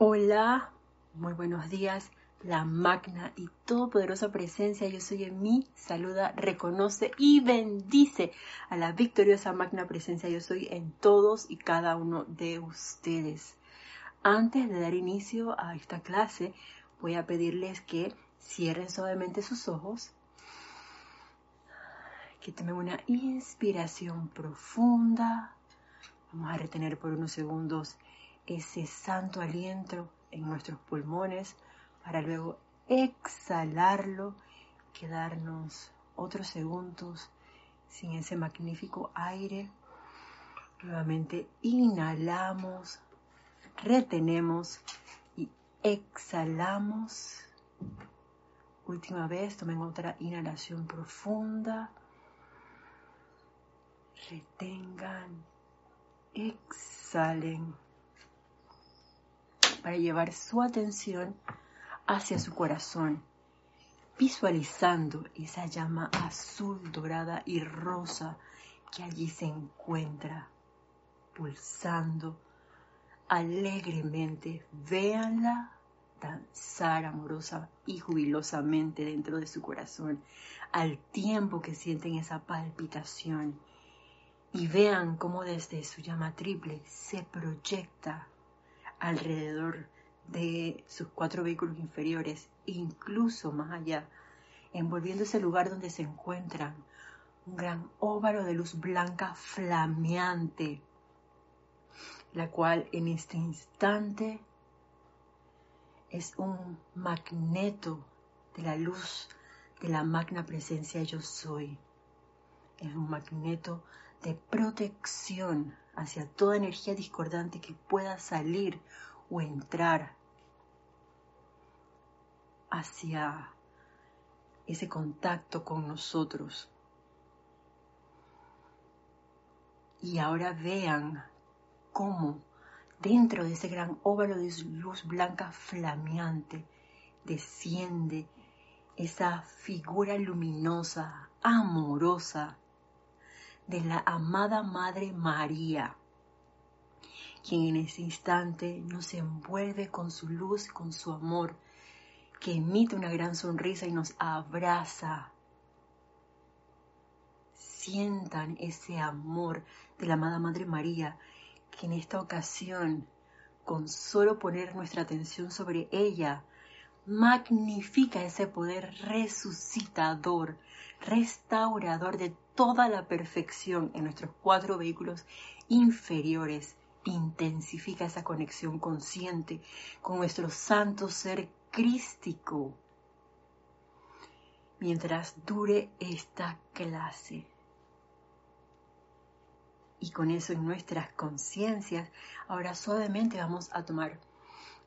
Hola, muy buenos días. La magna y todopoderosa presencia yo soy en mí saluda, reconoce y bendice a la victoriosa magna presencia yo soy en todos y cada uno de ustedes. Antes de dar inicio a esta clase, voy a pedirles que cierren suavemente sus ojos, que tomen una inspiración profunda. Vamos a retener por unos segundos ese santo aliento en nuestros pulmones para luego exhalarlo, quedarnos otros segundos sin ese magnífico aire. Nuevamente inhalamos, retenemos y exhalamos. Última vez, tomen otra inhalación profunda. Retengan, exhalen para llevar su atención hacia su corazón, visualizando esa llama azul, dorada y rosa que allí se encuentra, pulsando alegremente. Véanla danzar amorosa y jubilosamente dentro de su corazón, al tiempo que sienten esa palpitación. Y vean cómo desde su llama triple se proyecta alrededor de sus cuatro vehículos inferiores, incluso más allá, envolviendo ese lugar donde se encuentran un gran óvalo de luz blanca flameante, la cual en este instante es un magneto de la luz de la magna presencia yo soy. Es un magneto de protección hacia toda energía discordante que pueda salir o entrar hacia ese contacto con nosotros. Y ahora vean cómo dentro de ese gran óvalo de luz blanca flameante desciende esa figura luminosa, amorosa, de la amada Madre María, quien en ese instante nos envuelve con su luz, con su amor, que emite una gran sonrisa y nos abraza. Sientan ese amor de la amada Madre María, que en esta ocasión, con solo poner nuestra atención sobre ella, magnifica ese poder resucitador, restaurador de toda la perfección en nuestros cuatro vehículos inferiores. Intensifica esa conexión consciente con nuestro santo ser crístico mientras dure esta clase. Y con eso en nuestras conciencias, ahora suavemente vamos a tomar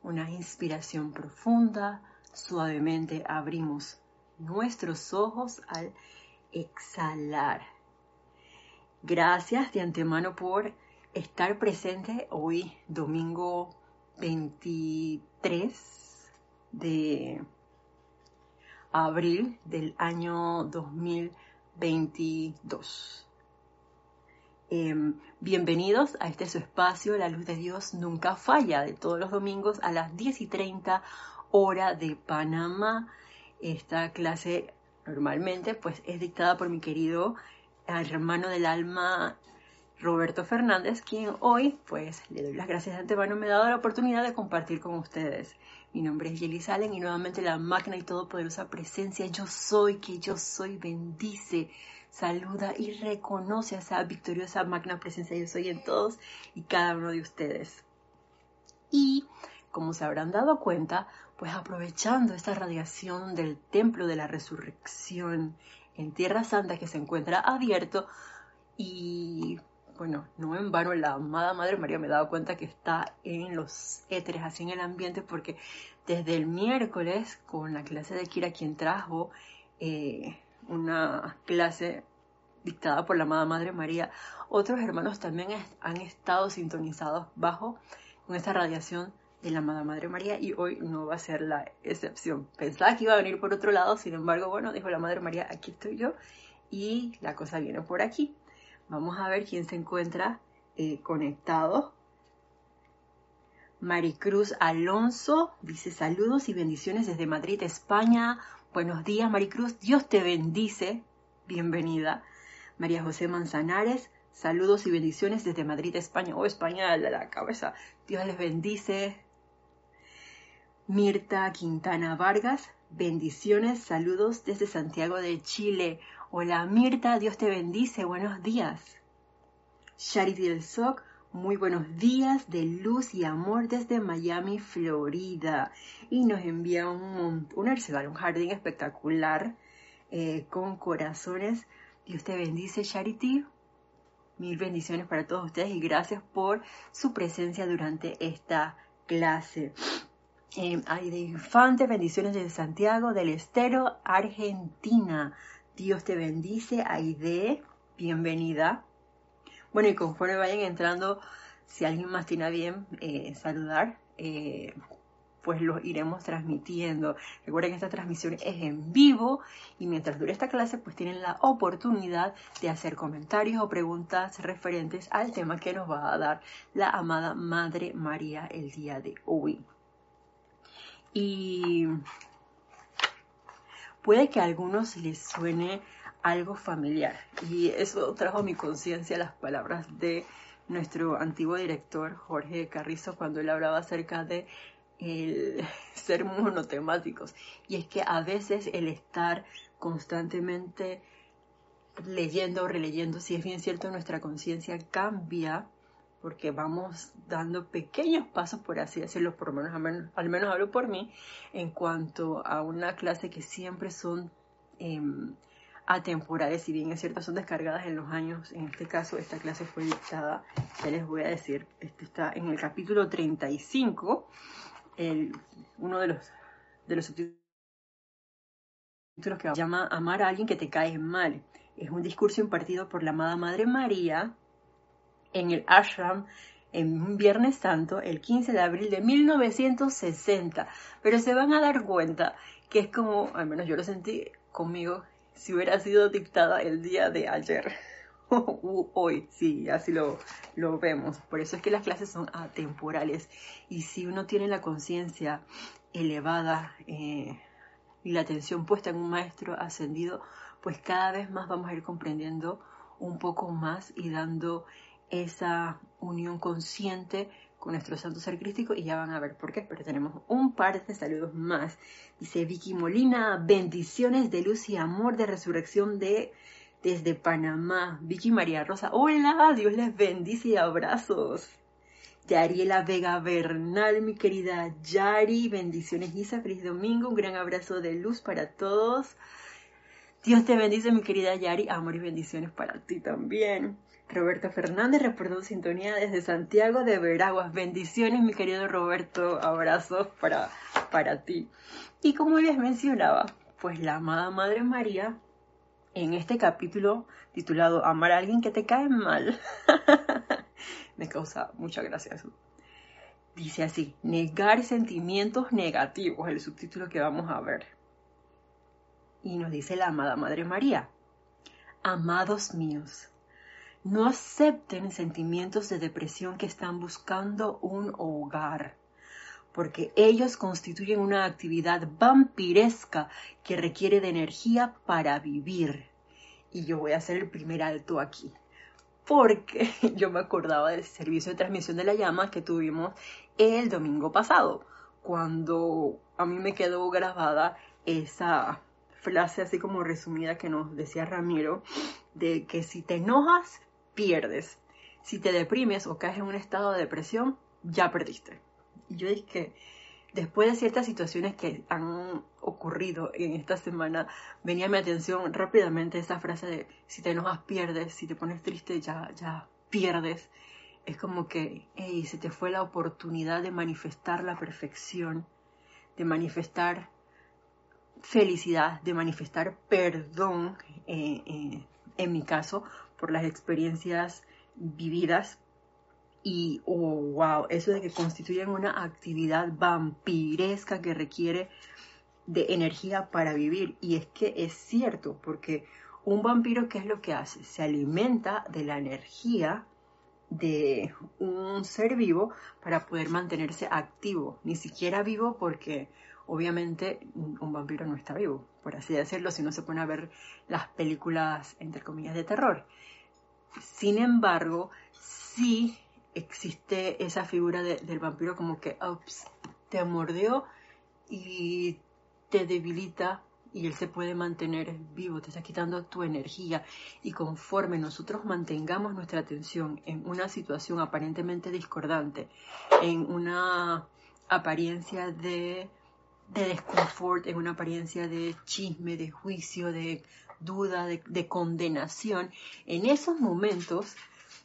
una inspiración profunda, suavemente abrimos nuestros ojos al exhalar. Gracias de antemano por estar presente hoy, domingo 23 de abril del año 2022. Em, bienvenidos a este su espacio, La Luz de Dios Nunca Falla, de todos los domingos a las 10 y 30 hora de Panamá. Esta clase normalmente pues es dictada por mi querido hermano del alma Roberto Fernández, quien hoy pues le doy las gracias de antemano, me ha dado la oportunidad de compartir con ustedes. Mi nombre es Yeli Salen y nuevamente la magna y todopoderosa presencia yo soy, que yo soy, bendice, saluda y reconoce a esa victoriosa magna presencia yo soy en todos y cada uno de ustedes. Y como se habrán dado cuenta, pues aprovechando esta radiación del templo de la resurrección en Tierra Santa que se encuentra abierto y bueno, no en vano la amada Madre María me he dado cuenta que está en los éteres, así en el ambiente, porque desde el miércoles con la clase de Kira, quien trajo eh, una clase dictada por la amada Madre María, otros hermanos también han estado sintonizados bajo con esta radiación de la amada Madre María y hoy no va a ser la excepción. Pensaba que iba a venir por otro lado, sin embargo, bueno, dijo la Madre María, aquí estoy yo y la cosa viene por aquí. Vamos a ver quién se encuentra eh, conectado. Maricruz Alonso dice saludos y bendiciones desde Madrid, España. Buenos días, Maricruz. Dios te bendice. Bienvenida. María José Manzanares, saludos y bendiciones desde Madrid, España. Oh, España la cabeza. Dios les bendice. Mirta Quintana Vargas, bendiciones, saludos desde Santiago de Chile. Hola Mirta, Dios te bendice, buenos días. Charity del SOC, muy buenos días de luz y amor desde Miami, Florida. Y nos envía un, un un jardín espectacular eh, con corazones. Dios te bendice, Charity. Mil bendiciones para todos ustedes y gracias por su presencia durante esta clase. Eh, de Infante, bendiciones desde Santiago del Estero, Argentina. Dios te bendice, Aide, bienvenida. Bueno, y conforme vayan entrando, si alguien más tiene bien eh, saludar, eh, pues lo iremos transmitiendo. Recuerden que esta transmisión es en vivo y mientras dure esta clase, pues tienen la oportunidad de hacer comentarios o preguntas referentes al tema que nos va a dar la amada Madre María el día de hoy. Y puede que a algunos les suene algo familiar. Y eso trajo a mi conciencia las palabras de nuestro antiguo director Jorge Carrizo cuando él hablaba acerca de el ser monotemáticos. Y es que a veces el estar constantemente leyendo o releyendo, si es bien cierto, nuestra conciencia cambia porque vamos dando pequeños pasos, por así decirlo, por lo menos, al, menos, hablo por mí, en cuanto a una clase que siempre son em, atemporales, si bien es cierto, son descargadas en los años, en este caso esta clase fue dictada, ya les voy a decir, este está en el capítulo 35, el, uno de los, de los subtítulos que llama Amar a alguien que te cae mal. Es un discurso impartido por la amada Madre María en el ashram en un Viernes Santo, el 15 de abril de 1960. Pero se van a dar cuenta que es como, al menos yo lo sentí conmigo, si hubiera sido dictada el día de ayer. hoy, sí, así lo, lo vemos. Por eso es que las clases son atemporales. Y si uno tiene la conciencia elevada eh, y la atención puesta en un maestro ascendido, pues cada vez más vamos a ir comprendiendo un poco más y dando esa unión consciente con nuestro santo ser crístico y ya van a ver por qué, pero tenemos un par de saludos más. Dice Vicky Molina, bendiciones de luz y amor de resurrección de desde Panamá. Vicky María Rosa, hola, Dios les bendice y abrazos. Yariela Vega Bernal, mi querida Yari, bendiciones Isa, feliz domingo, un gran abrazo de luz para todos. Dios te bendice, mi querida Yari, amor y bendiciones para ti también. Roberto Fernández, reportó sintonía desde Santiago de Veraguas. Bendiciones, mi querido Roberto. Abrazos para, para ti. Y como les mencionaba, pues la amada Madre María, en este capítulo titulado Amar a alguien que te cae mal, me causa mucha gracia eso. Dice así, negar sentimientos negativos, el subtítulo que vamos a ver. Y nos dice la amada Madre María, amados míos, no acepten sentimientos de depresión que están buscando un hogar, porque ellos constituyen una actividad vampiresca que requiere de energía para vivir. Y yo voy a hacer el primer alto aquí, porque yo me acordaba del servicio de transmisión de la llama que tuvimos el domingo pasado, cuando a mí me quedó grabada esa frase así como resumida que nos decía Ramiro, de que si te enojas, pierdes. Si te deprimes o caes en un estado de depresión, ya perdiste. Y yo dije que después de ciertas situaciones que han ocurrido en esta semana, venía a mi atención rápidamente esa frase de si te enojas pierdes, si te pones triste ya, ya pierdes. Es como que, hey, se te fue la oportunidad de manifestar la perfección, de manifestar felicidad, de manifestar perdón, eh, eh, en mi caso, por las experiencias vividas y, oh, wow, eso de que constituyen una actividad vampiresca que requiere de energía para vivir. Y es que es cierto, porque un vampiro, ¿qué es lo que hace? Se alimenta de la energía de un ser vivo para poder mantenerse activo, ni siquiera vivo porque obviamente un vampiro no está vivo, por así decirlo, si no se pone a ver las películas entre comillas de terror. Sin embargo, sí existe esa figura del vampiro como que te mordió y te debilita y él se puede mantener vivo, te está quitando tu energía y conforme nosotros mantengamos nuestra atención en una situación aparentemente discordante, en una apariencia de, de desconfort, en una apariencia de chisme, de juicio, de duda, de, de condenación, en esos momentos,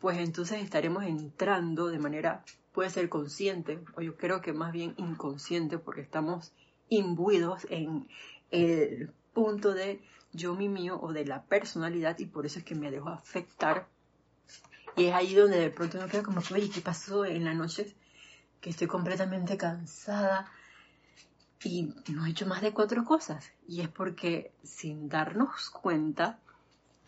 pues entonces estaremos entrando de manera, puede ser consciente, o yo creo que más bien inconsciente, porque estamos imbuidos en, el punto de yo, mi mío o de la personalidad y por eso es que me dejo afectar. Y es ahí donde de pronto me quedo como, oye, ¿qué pasó en la noche? Que estoy completamente cansada y no he hecho más de cuatro cosas. Y es porque sin darnos cuenta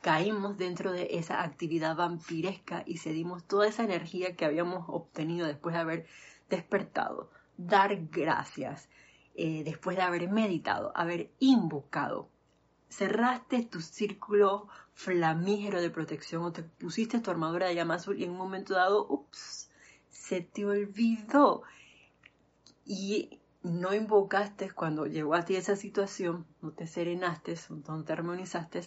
caímos dentro de esa actividad vampiresca y cedimos toda esa energía que habíamos obtenido después de haber despertado. Dar gracias, eh, después de haber meditado, haber invocado, cerraste tu círculo flamígero de protección o te pusiste tu armadura de llama azul y en un momento dado, ups, se te olvidó. Y no invocaste cuando llegó a ti esa situación, no te serenaste, no te armonizaste.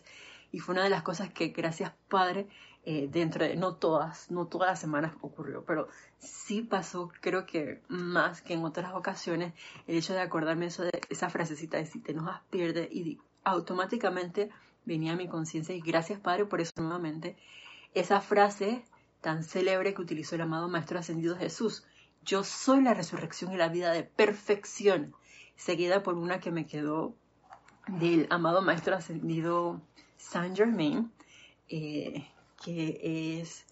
Y fue una de las cosas que, gracias Padre, eh, dentro de, no todas, no todas las semanas ocurrió, pero sí pasó, creo que más que en otras ocasiones, el hecho de acordarme eso de esa frasecita de si te enojas, pierde, y automáticamente venía a mi conciencia, y gracias Padre por eso nuevamente, esa frase tan célebre que utilizó el amado Maestro Ascendido Jesús, yo soy la resurrección y la vida de perfección, seguida por una que me quedó del amado Maestro Ascendido Saint Germain, eh, que es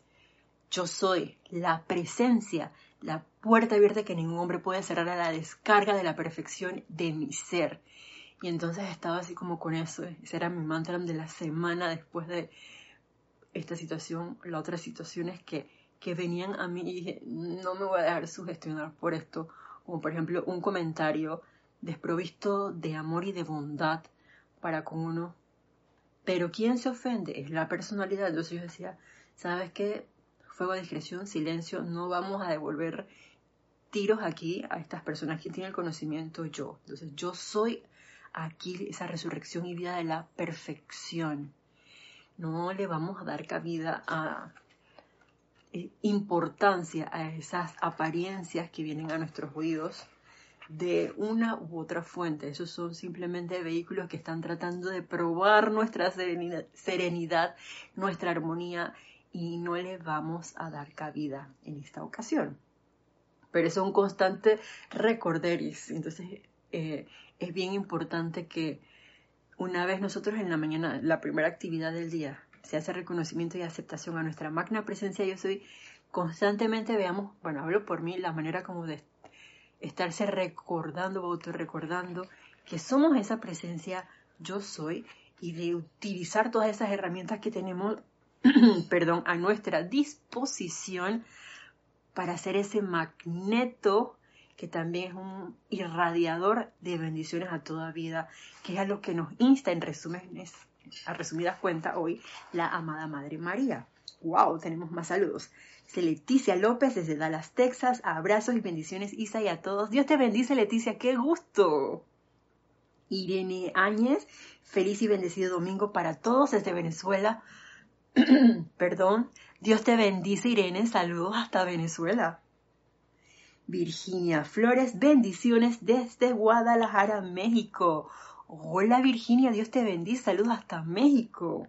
yo soy la presencia, la puerta abierta que ningún hombre puede cerrar a la descarga de la perfección de mi ser. Y entonces estaba así como con eso, ese era mi mantra de la semana después de esta situación, las otras situaciones que, que venían a mí y dije, no me voy a dejar sugestionar por esto, como por ejemplo un comentario desprovisto de amor y de bondad para con uno pero ¿quién se ofende? Es la personalidad. Entonces yo decía, ¿sabes qué? Fuego discreción, silencio, no vamos a devolver tiros aquí a estas personas. ¿Quién tiene el conocimiento? Yo. Entonces yo soy aquí esa resurrección y vida de la perfección. No le vamos a dar cabida a importancia a esas apariencias que vienen a nuestros oídos de una u otra fuente. Esos son simplemente vehículos que están tratando de probar nuestra serenidad, nuestra armonía y no le vamos a dar cabida en esta ocasión. Pero es un constante recorderis. Entonces eh, es bien importante que una vez nosotros en la mañana, la primera actividad del día, se hace reconocimiento y aceptación a nuestra magna presencia. Yo soy, constantemente veamos, bueno, hablo por mí, la manera como de estarse recordando, autorrecordando que somos esa presencia yo soy y de utilizar todas esas herramientas que tenemos, perdón, a nuestra disposición para hacer ese magneto que también es un irradiador de bendiciones a toda vida, que es a lo que nos insta en resúmenes, a resumidas cuentas hoy, la amada Madre María. ¡Wow! Tenemos más saludos. Leticia López desde Dallas, Texas. Abrazos y bendiciones, Isa, y a todos. Dios te bendice, Leticia, qué gusto. Irene Áñez, feliz y bendecido domingo para todos desde Venezuela. Perdón. Dios te bendice, Irene. Saludos hasta Venezuela. Virginia Flores, bendiciones desde Guadalajara, México. Hola Virginia, Dios te bendice. Saludos hasta México.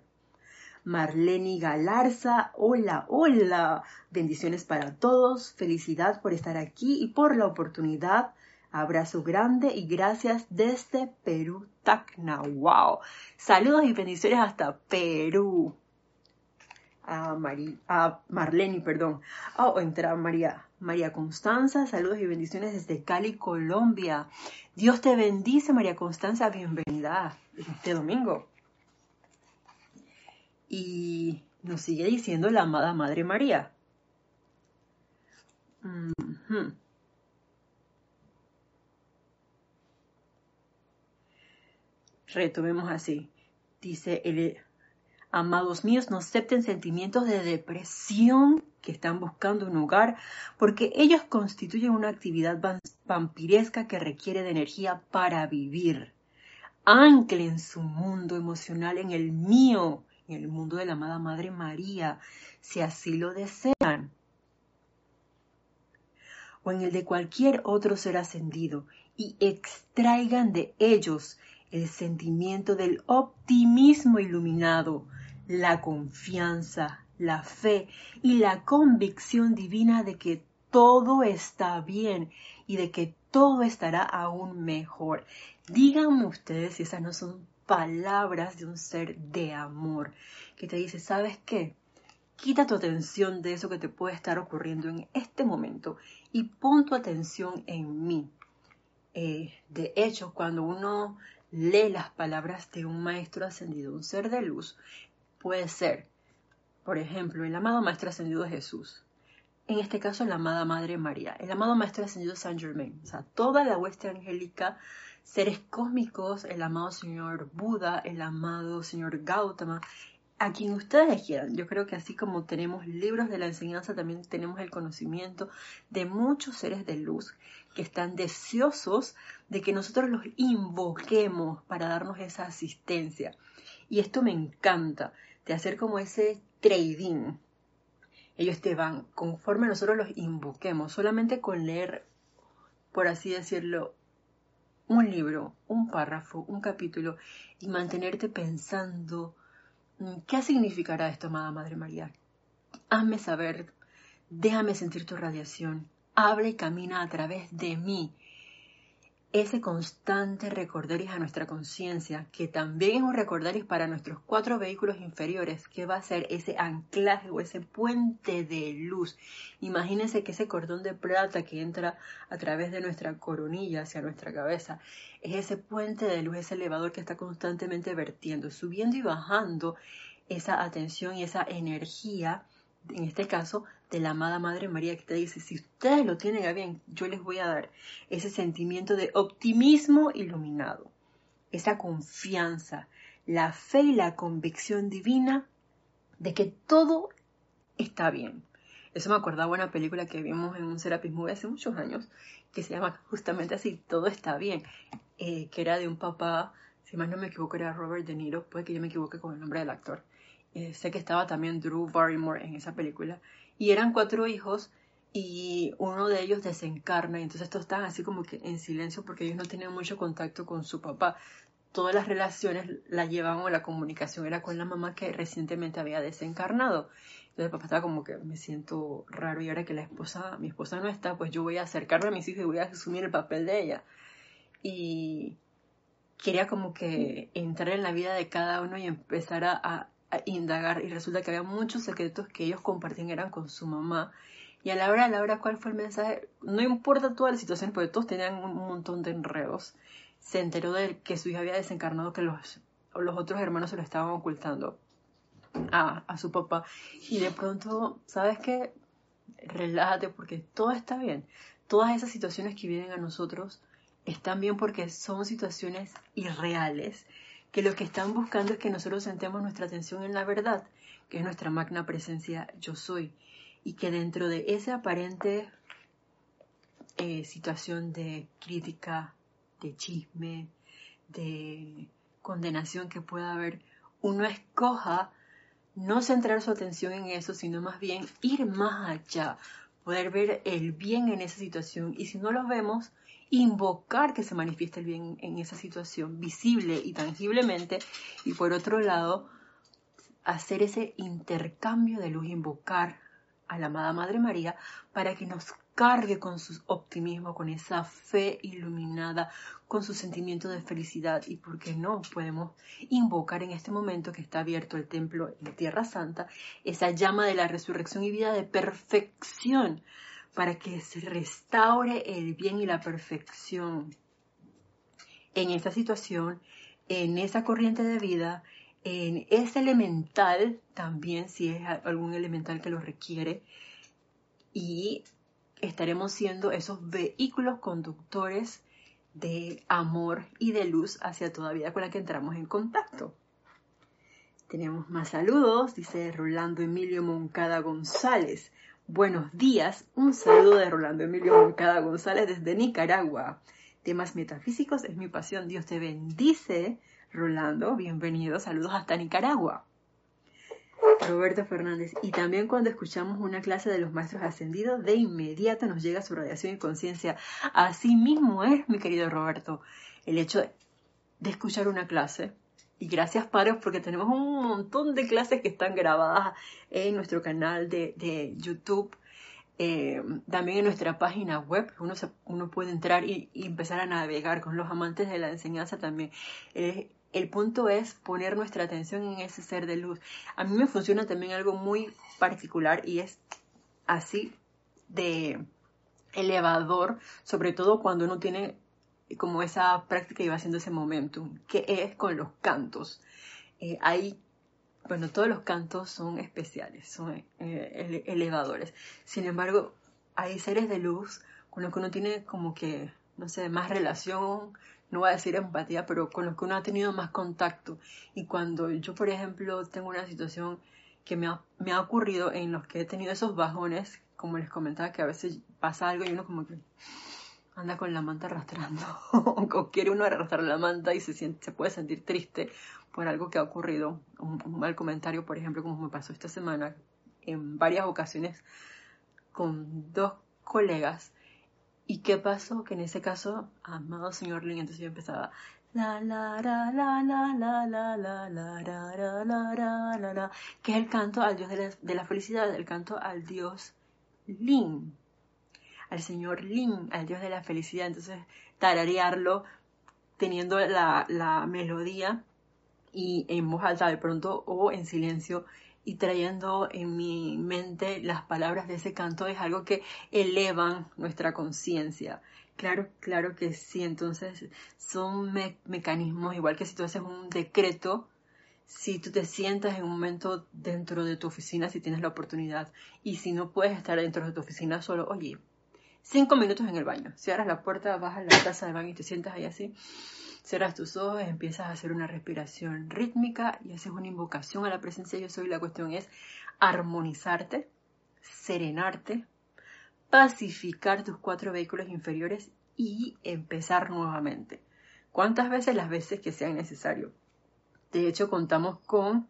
Marlene Galarza, hola, hola. Bendiciones para todos, felicidad por estar aquí y por la oportunidad. Abrazo grande y gracias desde Perú, Tacna. ¡Wow! Saludos y bendiciones hasta Perú. A, a Marlene, perdón. Oh, entra María. María Constanza, saludos y bendiciones desde Cali, Colombia. Dios te bendice, María Constanza. Bienvenida este domingo. Y nos sigue diciendo la amada Madre María. Retomemos así. Dice el Amados míos, no acepten sentimientos de depresión que están buscando un hogar, porque ellos constituyen una actividad vampiresca que requiere de energía para vivir. Anclen su mundo emocional en el mío, en el mundo de la amada Madre María, si así lo desean, o en el de cualquier otro ser ascendido, y extraigan de ellos el sentimiento del optimismo iluminado, la confianza, la fe y la convicción divina de que todo está bien y de que todo estará aún mejor. Díganme ustedes si esas no son palabras de un ser de amor que te dice, ¿sabes qué? Quita tu atención de eso que te puede estar ocurriendo en este momento y pon tu atención en mí. Eh, de hecho, cuando uno lee las palabras de un maestro ascendido, un ser de luz, puede ser, por ejemplo, el amado Maestro Ascendido Jesús, en este caso la amada Madre María, el amado Maestro Ascendido Saint Germain, o sea, toda la hueste angélica, seres cósmicos, el amado Señor Buda, el amado Señor Gautama, a quien ustedes quieran. Yo creo que así como tenemos libros de la enseñanza, también tenemos el conocimiento de muchos seres de luz que están deseosos de que nosotros los invoquemos para darnos esa asistencia. Y esto me encanta de hacer como ese trading. Ellos te van, conforme nosotros los invoquemos, solamente con leer, por así decirlo, un libro, un párrafo, un capítulo, y mantenerte pensando, mm, ¿qué significará esto, amada Madre María? Hazme saber, déjame sentir tu radiación, habla y camina a través de mí ese constante recordaris a nuestra conciencia, que también es un recordaris para nuestros cuatro vehículos inferiores, que va a ser ese anclaje o ese puente de luz. Imagínense que ese cordón de plata que entra a través de nuestra coronilla hacia nuestra cabeza, es ese puente de luz, ese elevador que está constantemente vertiendo, subiendo y bajando esa atención y esa energía en este caso, de la amada Madre María que te dice, si ustedes lo tienen a bien, yo les voy a dar ese sentimiento de optimismo iluminado, esa confianza, la fe y la convicción divina de que todo está bien. Eso me acordaba una película que vimos en un Serapis Movie hace muchos años, que se llama justamente así, Todo está bien, eh, que era de un papá, si más no me equivoco era Robert De Niro, puede que yo me equivoque con el nombre del actor, eh, sé que estaba también Drew Barrymore en esa película. Y eran cuatro hijos y uno de ellos desencarna y entonces estos están así como que en silencio porque ellos no tenían mucho contacto con su papá. Todas las relaciones la llevaban o la comunicación era con la mamá que recientemente había desencarnado. Entonces el papá estaba como que me siento raro y ahora que la esposa, mi esposa no está, pues yo voy a acercarme a mis hijos y voy a asumir el papel de ella. Y quería como que entrar en la vida de cada uno y empezar a, indagar y resulta que había muchos secretos que ellos compartían eran con su mamá. Y a la hora, a la hora, ¿cuál fue el mensaje? No importa toda la situación, porque todos tenían un montón de enredos. Se enteró de que su hija había desencarnado, que los, los otros hermanos se lo estaban ocultando a, a su papá. Y de pronto, ¿sabes qué? Relájate porque todo está bien. Todas esas situaciones que vienen a nosotros están bien porque son situaciones irreales que lo que están buscando es que nosotros sentemos nuestra atención en la verdad, que es nuestra magna presencia yo soy, y que dentro de esa aparente eh, situación de crítica, de chisme, de condenación que pueda haber, uno escoja no centrar su atención en eso, sino más bien ir más allá, poder ver el bien en esa situación. Y si no lo vemos, invocar que se manifieste el bien en esa situación visible y tangiblemente y por otro lado hacer ese intercambio de luz, invocar a la amada Madre María para que nos cargue con su optimismo, con esa fe iluminada, con su sentimiento de felicidad y por qué no podemos invocar en este momento que está abierto el templo en Tierra Santa, esa llama de la resurrección y vida de perfección para que se restaure el bien y la perfección en esa situación, en esa corriente de vida, en ese elemental también, si es algún elemental que lo requiere, y estaremos siendo esos vehículos conductores de amor y de luz hacia toda vida con la que entramos en contacto. Tenemos más saludos, dice Rolando Emilio Moncada González. Buenos días, un saludo de Rolando Emilio Moncada González desde Nicaragua. Temas metafísicos es mi pasión. Dios te bendice, Rolando. Bienvenido, saludos hasta Nicaragua. Roberto Fernández. Y también cuando escuchamos una clase de los maestros ascendidos, de inmediato nos llega su radiación y conciencia. Así mismo es, mi querido Roberto, el hecho de escuchar una clase. Y gracias, Padre, porque tenemos un montón de clases que están grabadas en nuestro canal de, YouTube. Eh, también en nuestra página web, uno, uno puede entrar y, empezar a navegar con los amantes de la enseñanza también. Eh, el punto es poner nuestra atención en ese ser de luz. A mí me funciona también algo muy particular y es así de elevador, sobre todo cuando uno tiene como esa práctica va haciendo ese momentum, que es con los cantos. Eh, hay, bueno, todos los cantos son especiales, son eh, elevadores. Sin embargo, hay seres de luz con los que uno tiene como que, no sé, más relación, no voy a decir empatía, pero con los que uno ha tenido más contacto. Y cuando yo, por ejemplo, tengo una situación que me ha, me ha ocurrido en los que he tenido esos bajones, como les comentaba, que a veces pasa algo y uno como que anda con la manta arrastrando, o quiere uno arrastrar la manta y se, siente, se puede sentir triste por algo que ha ocurrido, un, mal comentario, por ejemplo, como me pasó esta semana, en varias ocasiones con dos colegas. ¿Y qué pasó? Que en ese caso, amado señor Lin, entonces yo empezaba la la la la la la la la la la la que es el canto al Dios de la, de la felicidad, el canto al Dios Lin, al señor Lin, al Dios de la felicidad. Entonces, tararearlo teniendo la, la melodía y en voz alta de pronto o en silencio y trayendo en mi mente las palabras de ese canto es algo que elevan nuestra conciencia. Claro, claro que sí. Entonces son mecanismos, igual que si tú haces un decreto, si tú te sientas en un momento dentro de tu oficina, si tienes la oportunidad, y si no puedes estar dentro de tu oficina solo, oye, cinco minutos en el baño. Cierras la puerta, bajas la taza del baño y te sientas ahí así Cierras tus ojos, empiezas a hacer una respiración rítmica y haces una invocación a la presencia de yo soy. La cuestión es armonizarte, serenarte, pacificar tus cuatro vehículos inferiores y empezar nuevamente. ¿Cuántas veces? Las veces que sean necesario. De hecho, contamos con,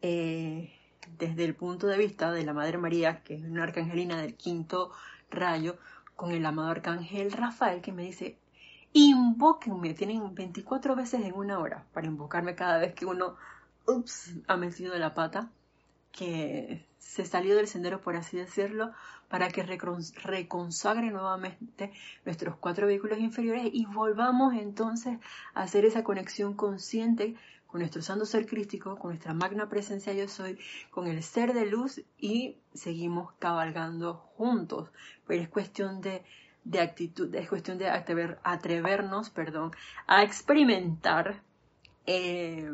eh, desde el punto de vista de la Madre María, que es una arcangelina del quinto rayo, con el amado arcángel Rafael, que me dice, Invóquenme, tienen 24 veces en una hora para invocarme cada vez que uno ups, ha metido la pata, que se salió del sendero, por así decirlo, para que reconsagre nuevamente nuestros cuatro vehículos inferiores y volvamos entonces a hacer esa conexión consciente con nuestro santo ser crístico, con nuestra magna presencia yo soy, con el ser de luz y seguimos cabalgando juntos. Pero es cuestión de de actitud, es cuestión de atrevernos, perdón, a experimentar, eh,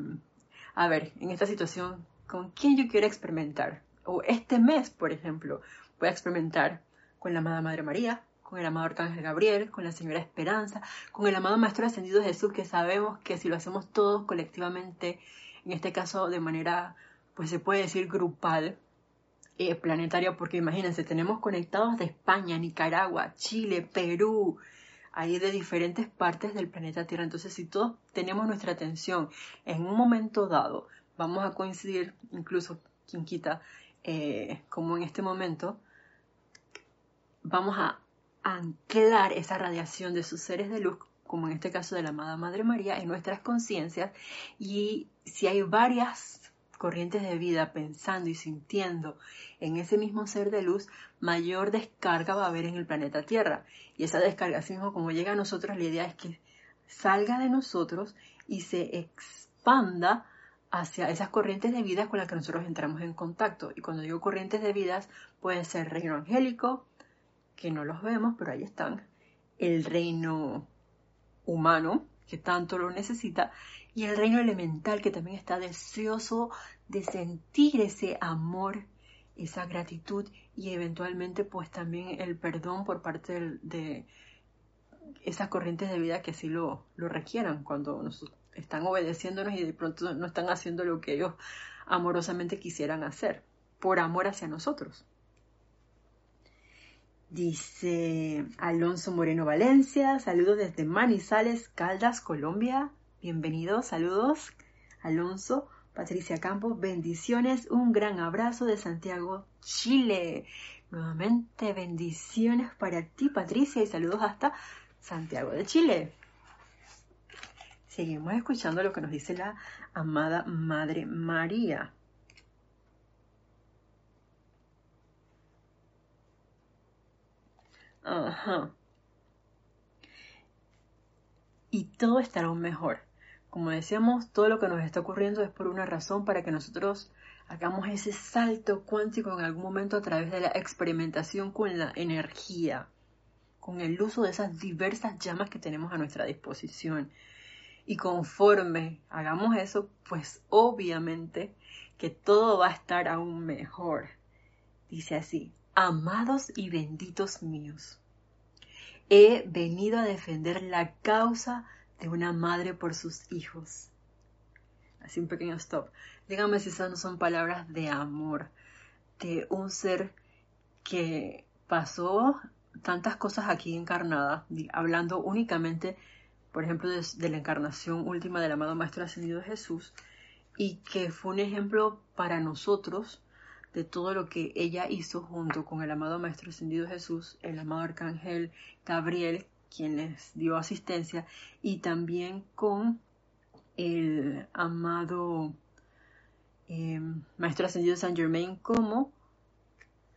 a ver, en esta situación, ¿con quién yo quiero experimentar? O este mes, por ejemplo, voy a experimentar con la amada Madre María, con el amado Arcángel Gabriel, con la Señora Esperanza, con el amado Maestro Ascendido Jesús, que sabemos que si lo hacemos todos colectivamente, en este caso de manera, pues se puede decir grupal, eh, planetaria, porque imagínense, tenemos conectados de España, Nicaragua, Chile, Perú, ahí de diferentes partes del planeta Tierra. Entonces, si todos tenemos nuestra atención en un momento dado, vamos a coincidir, incluso, quien quita, eh, como en este momento, vamos a anclar esa radiación de sus seres de luz como en este caso de la amada Madre María, en nuestras conciencias y si hay varias corrientes de vida pensando y sintiendo en ese mismo ser de luz, mayor descarga va a haber en el planeta Tierra. Y esa descarga, así mismo como llega a nosotros, la idea es que salga de nosotros y se expanda hacia esas corrientes de vida con las que nosotros entramos en contacto. Y cuando digo corrientes de vidas, pueden ser reino angélico, que no los vemos, pero ahí están, el reino humano, que tanto lo necesita, y el reino elemental que también está deseoso de sentir ese amor esa gratitud y eventualmente pues también el perdón por parte de, esas corrientes de vida que así lo, lo requieran cuando nos están obedeciéndonos y de pronto no están haciendo lo que ellos amorosamente quisieran hacer, por amor hacia nosotros. Dice Alonso Moreno Valencia, saludos desde Manizales, Caldas, Colombia. Bienvenidos, saludos. Alonso, Patricia Campos, bendiciones, un gran abrazo de Santiago, Chile. Nuevamente bendiciones para ti, Patricia, y saludos hasta Santiago de Chile. Seguimos escuchando lo que nos dice la amada Madre María. Ajá. Y todo estará aún mejor. Como decíamos, todo lo que nos está ocurriendo es por una razón para que nosotros hagamos ese salto cuántico en algún momento a través de la experimentación con la energía, con el uso de esas diversas llamas que tenemos a nuestra disposición. Y conforme hagamos eso, pues obviamente que todo va a estar aún mejor. Dice así, amados y benditos míos, he venido a defender la causa de una madre por sus hijos. Así un pequeño stop. Dígame si esas no son palabras de amor, de un ser que pasó tantas cosas aquí encarnada, hablando únicamente, por ejemplo, de, de la encarnación última del amado Maestro Ascendido Jesús, y que fue un ejemplo para nosotros de todo lo que ella hizo junto con el amado Maestro Ascendido Jesús, el amado Arcángel Gabriel, quien les dio asistencia, y también con el amado eh, Maestro Ascendido San Germain como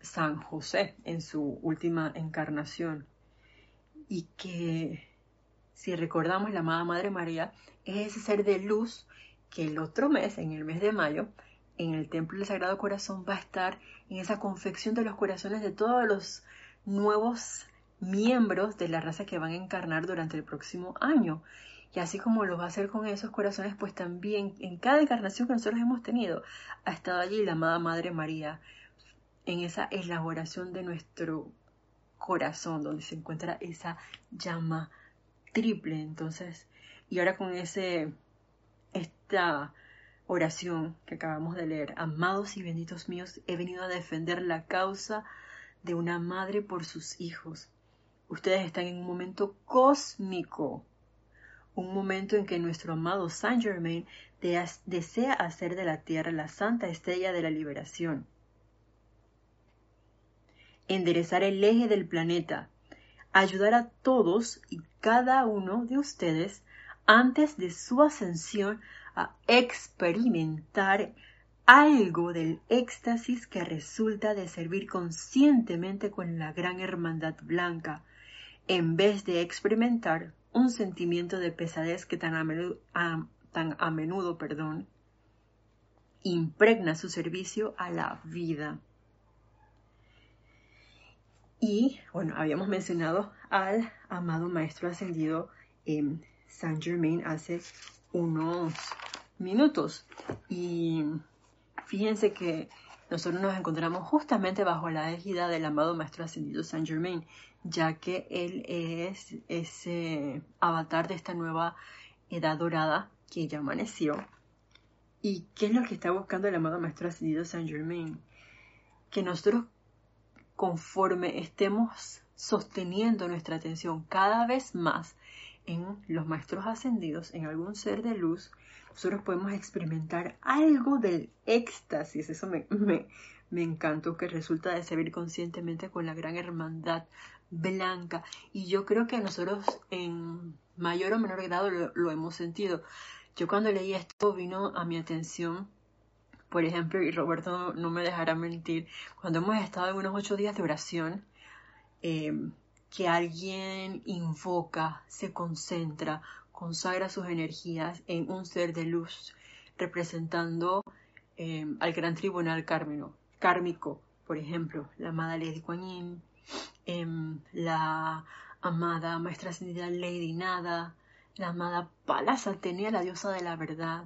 San José en su última encarnación. Y que, si recordamos, la amada Madre María es ese ser de luz que el otro mes, en el mes de mayo, en el Templo del Sagrado Corazón va a estar en esa confección de los corazones de todos los nuevos miembros de la raza que van a encarnar durante el próximo año. Y así como lo va a hacer con esos corazones, pues también en cada encarnación que nosotros hemos tenido, ha estado allí la amada Madre María, en esa elaboración de nuestro corazón, donde se encuentra esa llama triple. Entonces, y ahora con ese, esta oración que acabamos de leer, amados y benditos míos, he venido a defender la causa de una madre por sus hijos. Ustedes están en un momento cósmico, un momento en que nuestro amado Saint Germain desea hacer de la Tierra la santa estrella de la liberación. Enderezar el eje del planeta, ayudar a todos y cada uno de ustedes antes de su ascensión a experimentar algo del éxtasis que resulta de servir conscientemente con la gran hermandad blanca, en vez de experimentar un sentimiento de pesadez que tan a menudo, tan a menudo perdón, impregna su servicio a la vida. Y bueno, habíamos mencionado al amado Maestro Ascendido en Saint Germain hace unos minutos. Y fíjense que nosotros nos encontramos justamente bajo la égida del amado Maestro Ascendido Saint Germain, ya que él es ese avatar de esta nueva edad dorada que ya amaneció. ¿Y qué es lo que está buscando el amado Maestro Ascendido Saint Germain? Que nosotros, conforme estemos sosteniendo nuestra atención cada vez más en los maestros ascendidos, en algún ser de luz, nosotros podemos experimentar algo del éxtasis. Eso me, me, encantó, que resulta de servir conscientemente con la gran hermandad blanca. Y yo creo que nosotros en mayor o menor grado lo, hemos sentido. Yo cuando leí esto vino a mi atención por ejemplo, y Roberto no, me dejará mentir, cuando hemos estado en unos ocho días de oración, eh, que alguien invoca, se concentra, consagra sus energías en un ser de luz, representando eh, al gran tribunal kármico, por ejemplo, la amada Lady Kuan em, la amada Maestra Ascendida Lady Nada, la amada Palas Atenea, la diosa de la verdad,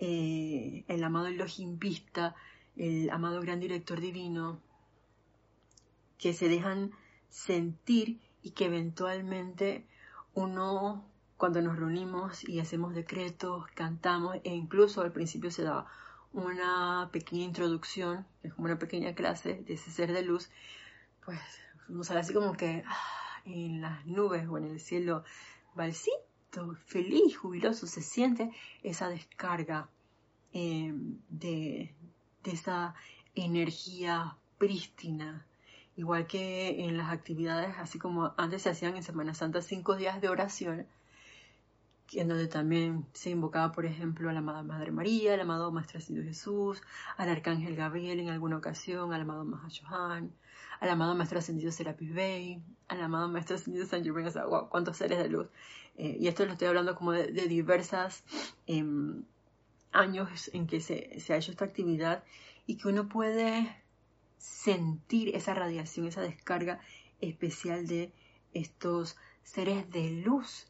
eh, el amado Elohim Vista, el amado gran director divino, que se dejan sentir y que eventualmente uno cuando nos reunimos y hacemos decretos, cantamos e incluso al principio se da una pequeña introducción, es como una pequeña clase de ese ser de luz, pues uno sale así como que ah, en las nubes o en el cielo, balsito, feliz, jubiloso, se siente esa descarga eh, de, de esa energía prístina, igual que en las actividades, así como antes se hacían en Semana Santa cinco días de oración, en donde también se invocaba, por ejemplo, a la amada Madre María, al amado Maestro Ascendido Jesús, al Arcángel Gabriel en alguna ocasión, al amado Mahashohan, al amado Maestro Ascendido Serapis Bey, al amado Maestro Ascendido San Germain, o sea, cuántos seres de luz. Eh, y esto lo estoy hablando como de, diversas em, años en que se, se ha hecho esta actividad y que uno puede sentir esa radiación, esa descarga especial de estos seres de luz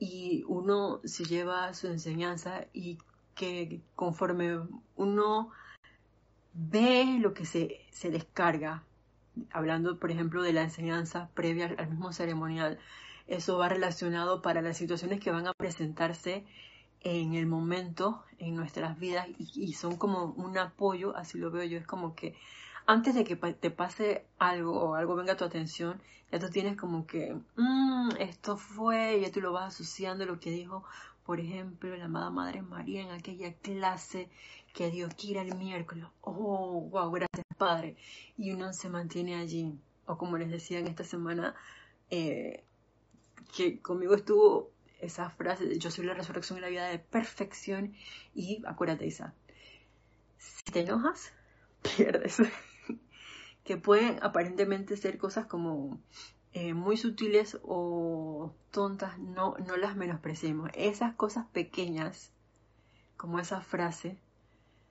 y uno se lleva su enseñanza y que conforme uno ve lo que se, se descarga, hablando por ejemplo de la enseñanza previa al mismo ceremonial, eso va relacionado para las situaciones que van a presentarse en el momento en nuestras vidas y, son como un apoyo, así lo veo yo, es como que antes de que te pase algo o algo venga a tu atención, ya tú tienes como que, mmm, esto fue, ya tú lo vas asociando lo que dijo, por ejemplo, la amada Madre María en aquella clase que dio Kira el miércoles. Oh, wow, gracias Padre. Y uno se mantiene allí. O como les decía en esta semana, eh, que conmigo estuvo esa frase yo soy la resurrección y la vida de perfección. Y acuérdate, Isa, si te enojas, pierdes que pueden aparentemente ser cosas como eh, muy sutiles o tontas, no, no las menospreciemos. Esas cosas pequeñas, como esa frase,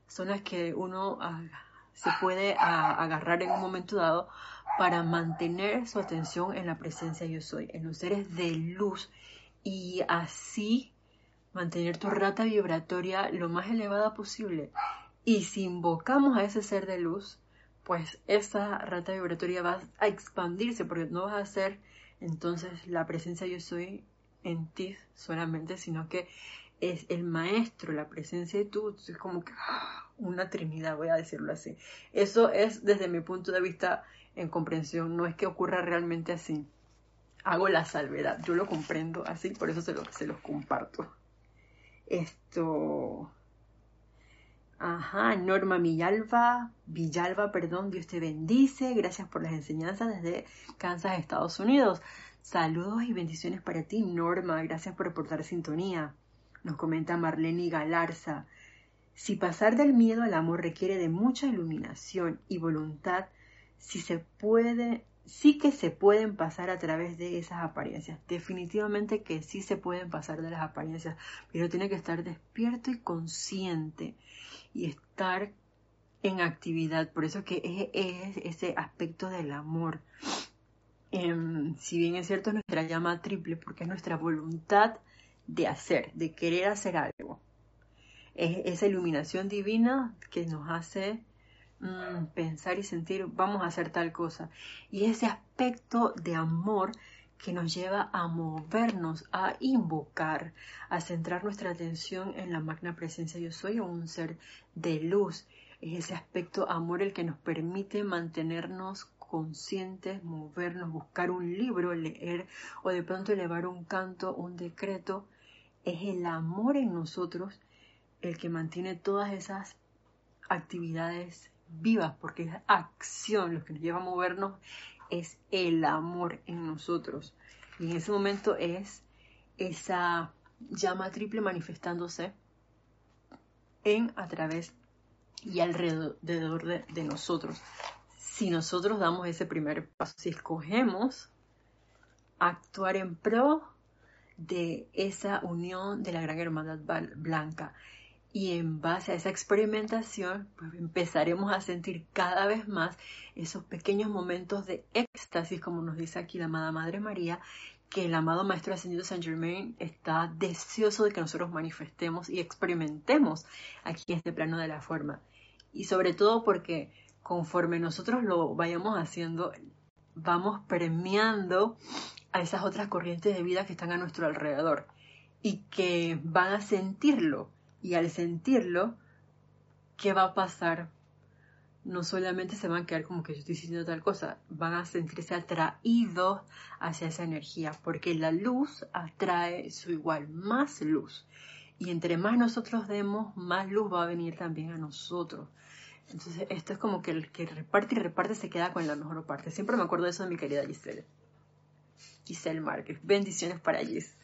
son las que uno ah, se puede agarrar en un momento dado para mantener su atención en la presencia yo soy, en los seres de luz y así mantener tu rata vibratoria lo más elevada posible. Y si invocamos a ese ser de luz, pues esa rata vibratoria va a expandirse porque no vas a ser entonces la presencia yo soy en ti solamente, sino que es el maestro, la presencia de tú, es como que ¡ah! una trinidad, voy a decirlo así. Eso es desde mi punto de vista en comprensión, no es que ocurra realmente así. Hago la salvedad, yo lo comprendo así, por eso se, lo, se los comparto. Esto, Ajá, Norma Villalba, Villalba, perdón, Dios te bendice. Gracias por las enseñanzas desde Kansas, Estados Unidos. Saludos y bendiciones para ti, Norma. Gracias por reportar sintonía. Nos comenta Marlene Galarza. Si pasar del miedo al amor requiere de mucha iluminación y voluntad, si se puede, sí que se pueden pasar a través de esas apariencias. Definitivamente que sí se pueden pasar de las apariencias, pero tiene que estar despierto y consciente y estar en actividad. Por eso que es, ese aspecto del amor. Em, si bien es cierto, nuestra llama triple, porque es nuestra voluntad de hacer, de querer hacer algo. Es esa iluminación divina que nos hace mm, pensar y sentir, vamos a hacer tal cosa. Y ese aspecto de amor que nos lleva a movernos, a invocar, a centrar nuestra atención en la magna presencia yo soy, un ser de luz. Es ese aspecto amor el que nos permite mantenernos conscientes, movernos, buscar un libro, leer o de pronto elevar un canto, un decreto. Es el amor en nosotros el que mantiene todas esas actividades vivas, porque es acción lo que nos lleva a movernos es el amor en nosotros. Y en ese momento es esa llama triple manifestándose en, a través y alrededor de, nosotros. Si nosotros damos ese primer paso, si escogemos actuar en pro de esa unión de la gran hermandad blanca, y en base a esa experimentación, pues empezaremos a sentir cada vez más esos pequeños momentos de éxtasis, como nos dice aquí la amada Madre María, que el amado Maestro Ascendido Saint Germain está deseoso de que nosotros manifestemos y experimentemos aquí este plano de la forma. Y sobre todo porque conforme nosotros lo vayamos haciendo, vamos premiando a esas otras corrientes de vida que están a nuestro alrededor y que van a sentirlo. Y al sentirlo, ¿qué va a pasar? No solamente se van a quedar como que yo estoy diciendo tal cosa, van a sentirse atraídos hacia esa energía, porque la luz atrae su igual, más luz. Y entre más nosotros demos, más luz va a venir también a nosotros. Entonces, esto es como que el que reparte y reparte se queda con la mejor parte. Siempre me acuerdo de eso de mi querida Giselle. Giselle Márquez. Bendiciones para Gis.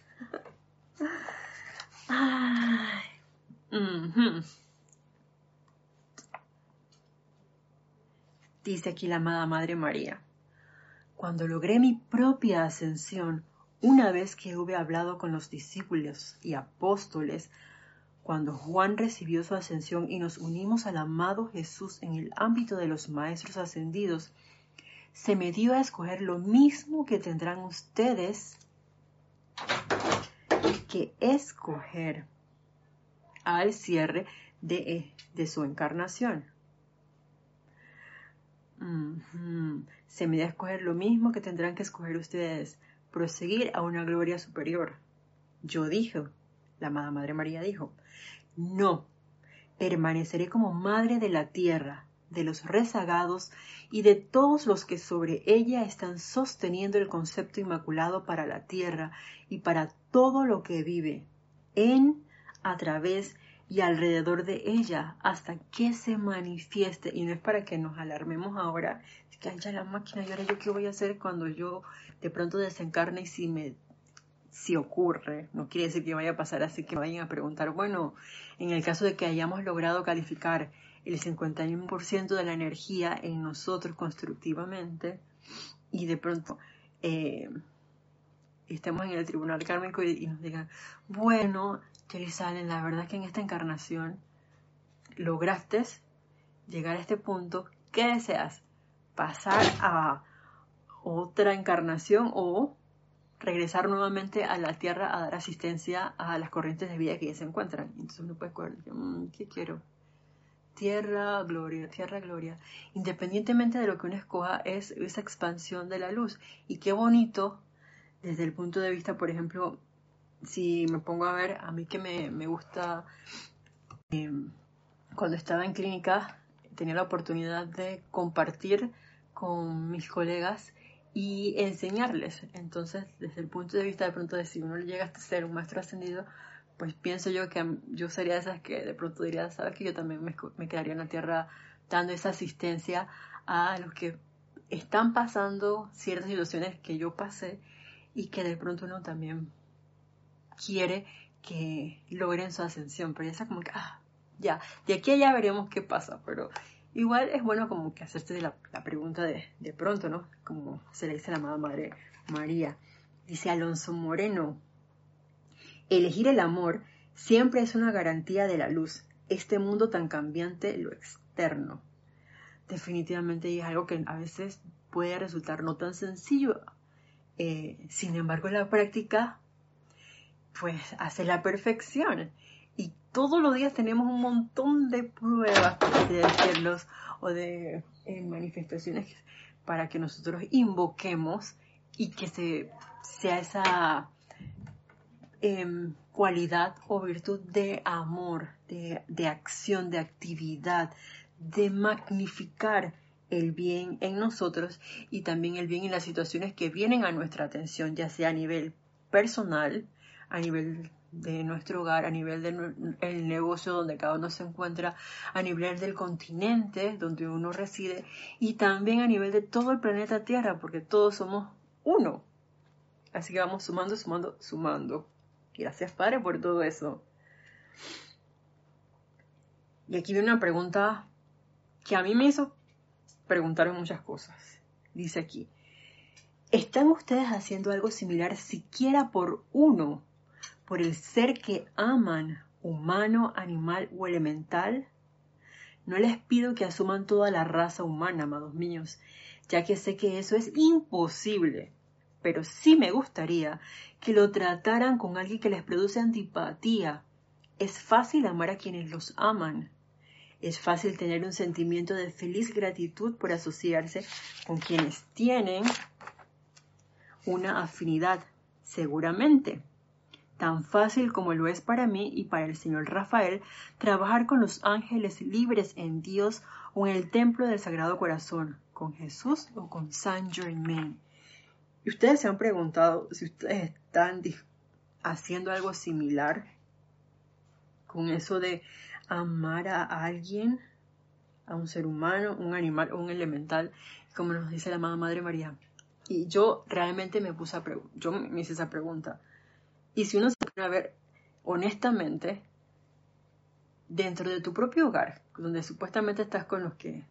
Dice aquí la amada Madre María. Cuando logré mi propia ascensión, una vez que hube hablado con los discípulos y apóstoles, cuando Juan recibió su ascensión y nos unimos al amado Jesús en el ámbito de los maestros ascendidos, se me dio a escoger lo mismo que tendrán ustedes que escoger al cierre de, de su encarnación. Se me dio a escoger lo mismo que tendrán que escoger ustedes, proseguir a una gloria superior. Yo dije, la amada Madre María dijo, no, permaneceré como madre de la tierra, de los rezagados y de todos los que sobre ella están sosteniendo el concepto inmaculado para la tierra y para todo lo que vive, en, a través y alrededor de ella, hasta que se manifieste. Y no es para que nos alarmemos ahora, es que ya la máquina, y ahora yo qué voy a hacer cuando yo de pronto desencarne y si me si ocurre, no quiere decir que vaya a pasar así que vayan a preguntar, bueno, en el caso de que hayamos logrado calificar el 51% de la energía en nosotros constructivamente y de pronto eh, estemos en el tribunal kármico y, nos digan, bueno, Salen, la verdad que en esta encarnación lograste llegar a este punto, ¿qué deseas? ¿Pasar a otra encarnación o regresar nuevamente a la Tierra a dar asistencia a las corrientes de vida que ya se encuentran? Entonces uno puede escoger, mm, ¿qué quiero? Tierra, gloria, tierra, gloria. Independientemente de lo que uno escoja, es esa expansión de la luz. Y qué bonito, desde el punto de vista, por ejemplo, si me pongo a ver, a mí que me, gusta, eh, cuando estaba en clínica, tenía la oportunidad de compartir con mis colegas y enseñarles. Entonces, desde el punto de vista de pronto de si uno llega a ser un maestro ascendido, pues pienso yo que yo sería de esas que de pronto diría, sabes que yo también me, quedaría en la tierra dando esa asistencia a los que están pasando ciertas situaciones que yo pasé y que de pronto uno también quiere que logren su ascensión, pero ya está como que, ah, ya, de aquí a allá veremos qué pasa, pero igual es bueno como que hacerte la, la pregunta de, de pronto, ¿no? Como se le dice a la amada Madre María. Dice Alonso Moreno, Elegir el amor siempre es una garantía de la luz, este mundo tan cambiante, lo externo. Definitivamente es algo que a veces puede resultar no tan sencillo. Eh, sin embargo, en la práctica, pues hace la perfección. Y todos los días tenemos un montón de pruebas, de decirlos, o de eh, manifestaciones para que nosotros invoquemos y que se, sea esa Em, cualidad o virtud de amor, de, acción, de actividad, de magnificar el bien en nosotros y también el bien en las situaciones que vienen a nuestra atención, ya sea a nivel personal, a nivel de nuestro hogar, a nivel del negocio donde cada uno se encuentra, a nivel del continente donde uno reside y también a nivel de todo el planeta Tierra, porque todos somos uno. Así que vamos sumando, sumando, sumando. Gracias, Padre, por todo eso. Y aquí viene una pregunta que a mí me hizo preguntar muchas cosas. Dice aquí, ¿están ustedes haciendo algo similar siquiera por uno, por el ser que aman, humano, animal o elemental? No les pido que asuman toda la raza humana, amados míos, ya que sé que eso es imposible pero sí me gustaría que lo trataran con alguien que les produce antipatía. Es fácil amar a quienes los aman. Es fácil tener un sentimiento de feliz gratitud por asociarse con quienes tienen una afinidad, seguramente. Tan fácil como lo es para mí y para el señor Rafael trabajar con los ángeles libres en Dios o en el templo del Sagrado Corazón, con Jesús o con Saint Germain. Y ustedes se han preguntado si ustedes están haciendo algo similar con eso de amar a alguien, a un ser humano, un animal o un elemental, como nos dice la amada Madre María. Y yo realmente me puse a yo me hice esa pregunta. Y si uno se pone a ver honestamente, dentro de tu propio hogar, donde supuestamente estás con los que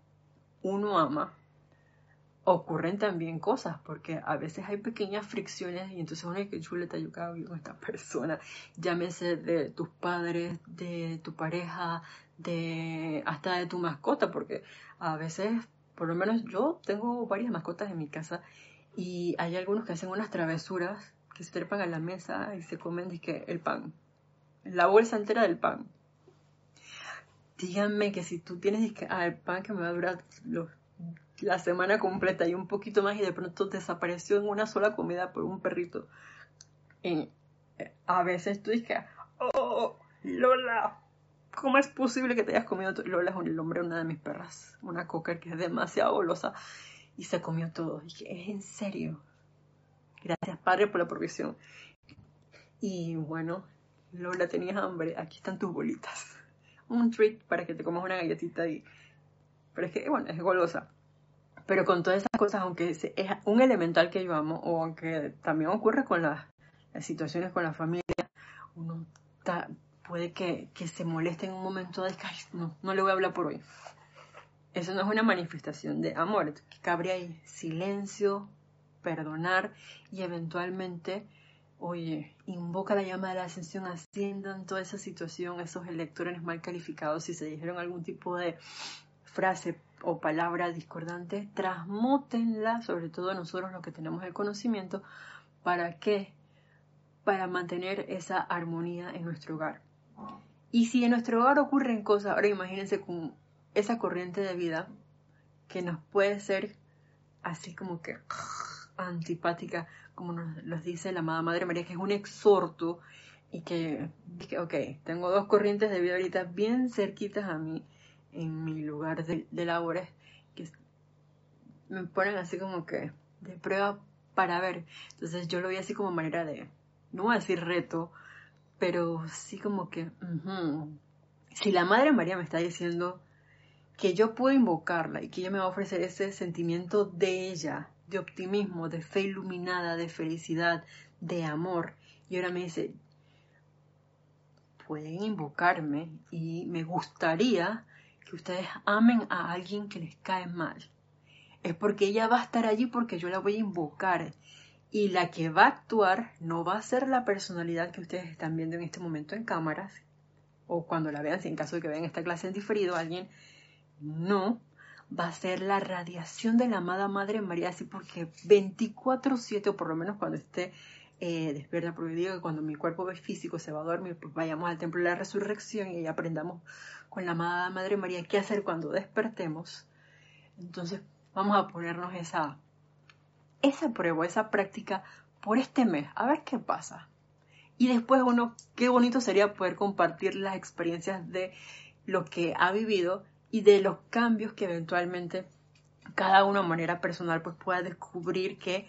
uno ama, ocurren también cosas, porque a veces hay pequeñas fricciones y entonces uno es que chuleta yo cago con esta persona, llámese de tus padres, de tu pareja, de hasta de tu mascota, porque a veces, por lo menos yo tengo varias mascotas en mi casa y hay algunos que hacen unas travesuras que se trepan a la mesa y se comen el pan, la bolsa entera del pan. Díganme que si tú tienes que, ah, el pan que me va a durar la semana completa y un poquito más y de pronto desapareció en una sola comida por un perrito. Y eh, a veces tú dices, oh, Lola, ¿cómo es posible que te hayas comido todo? Lola es el nombre de una de mis perras, una cocker que es demasiado golosa y se comió todo. Y dije, es en serio. Gracias, Padre, por la provisión. Y bueno, Lola, tenías hambre, aquí están tus bolitas. Un treat para que te comas una galletita y... Pero es que, bueno, es golosa. Pero con todas esas cosas, aunque es un elemental que yo amo, o aunque también ocurre con las, situaciones con la familia, uno puede que, se moleste en un momento de que no, no le voy a hablar por hoy. Eso no es una manifestación de amor. Que cabría ahí silencio, perdonar y eventualmente, oye, invoca la llama de la ascensión, asciendan toda esa situación, esos electrones mal calificados, si se dijeron algún tipo de frase o palabra discordante, transmútenla, sobre todo nosotros los que tenemos el conocimiento, ¿para qué? Para mantener esa armonía en nuestro hogar. Y si en nuestro hogar ocurren cosas, ahora imagínense con esa corriente de vida que nos puede ser así como que antipática, como nos dice la amada Madre María, que es un exhorto y que, ok, tengo dos corrientes de vida ahorita bien cerquitas a mí, en mi lugar de, de labores, que me ponen así como que de prueba para ver. Entonces yo lo vi así como manera de, no voy a decir reto, pero sí como que, si la Madre María me está diciendo que yo puedo invocarla y que ella me va a ofrecer ese sentimiento de ella, de optimismo, de fe iluminada, de felicidad, de amor. Y ahora me dice, pueden invocarme y me gustaría que ustedes amen a alguien que les cae mal. Es porque ella va a estar allí porque yo la voy a invocar. Y la que va a actuar no va a ser la personalidad que ustedes están viendo en este momento en cámaras, o cuando la vean, si en caso de que vean esta clase en diferido, alguien no, va a ser la radiación de la amada Madre María, así porque 24/7, o por lo menos cuando esté eh, despierta, porque digo que cuando mi cuerpo físico se va a dormir, pues vayamos al templo de la resurrección y aprendamos con la amada Madre María qué hacer cuando despertemos. Entonces vamos a ponernos esa, esa prueba, esa práctica por este mes, a ver qué pasa. Y después uno, qué bonito sería poder compartir las experiencias de lo que ha vivido y de los cambios que eventualmente cada uno de manera personal pues pueda descubrir que,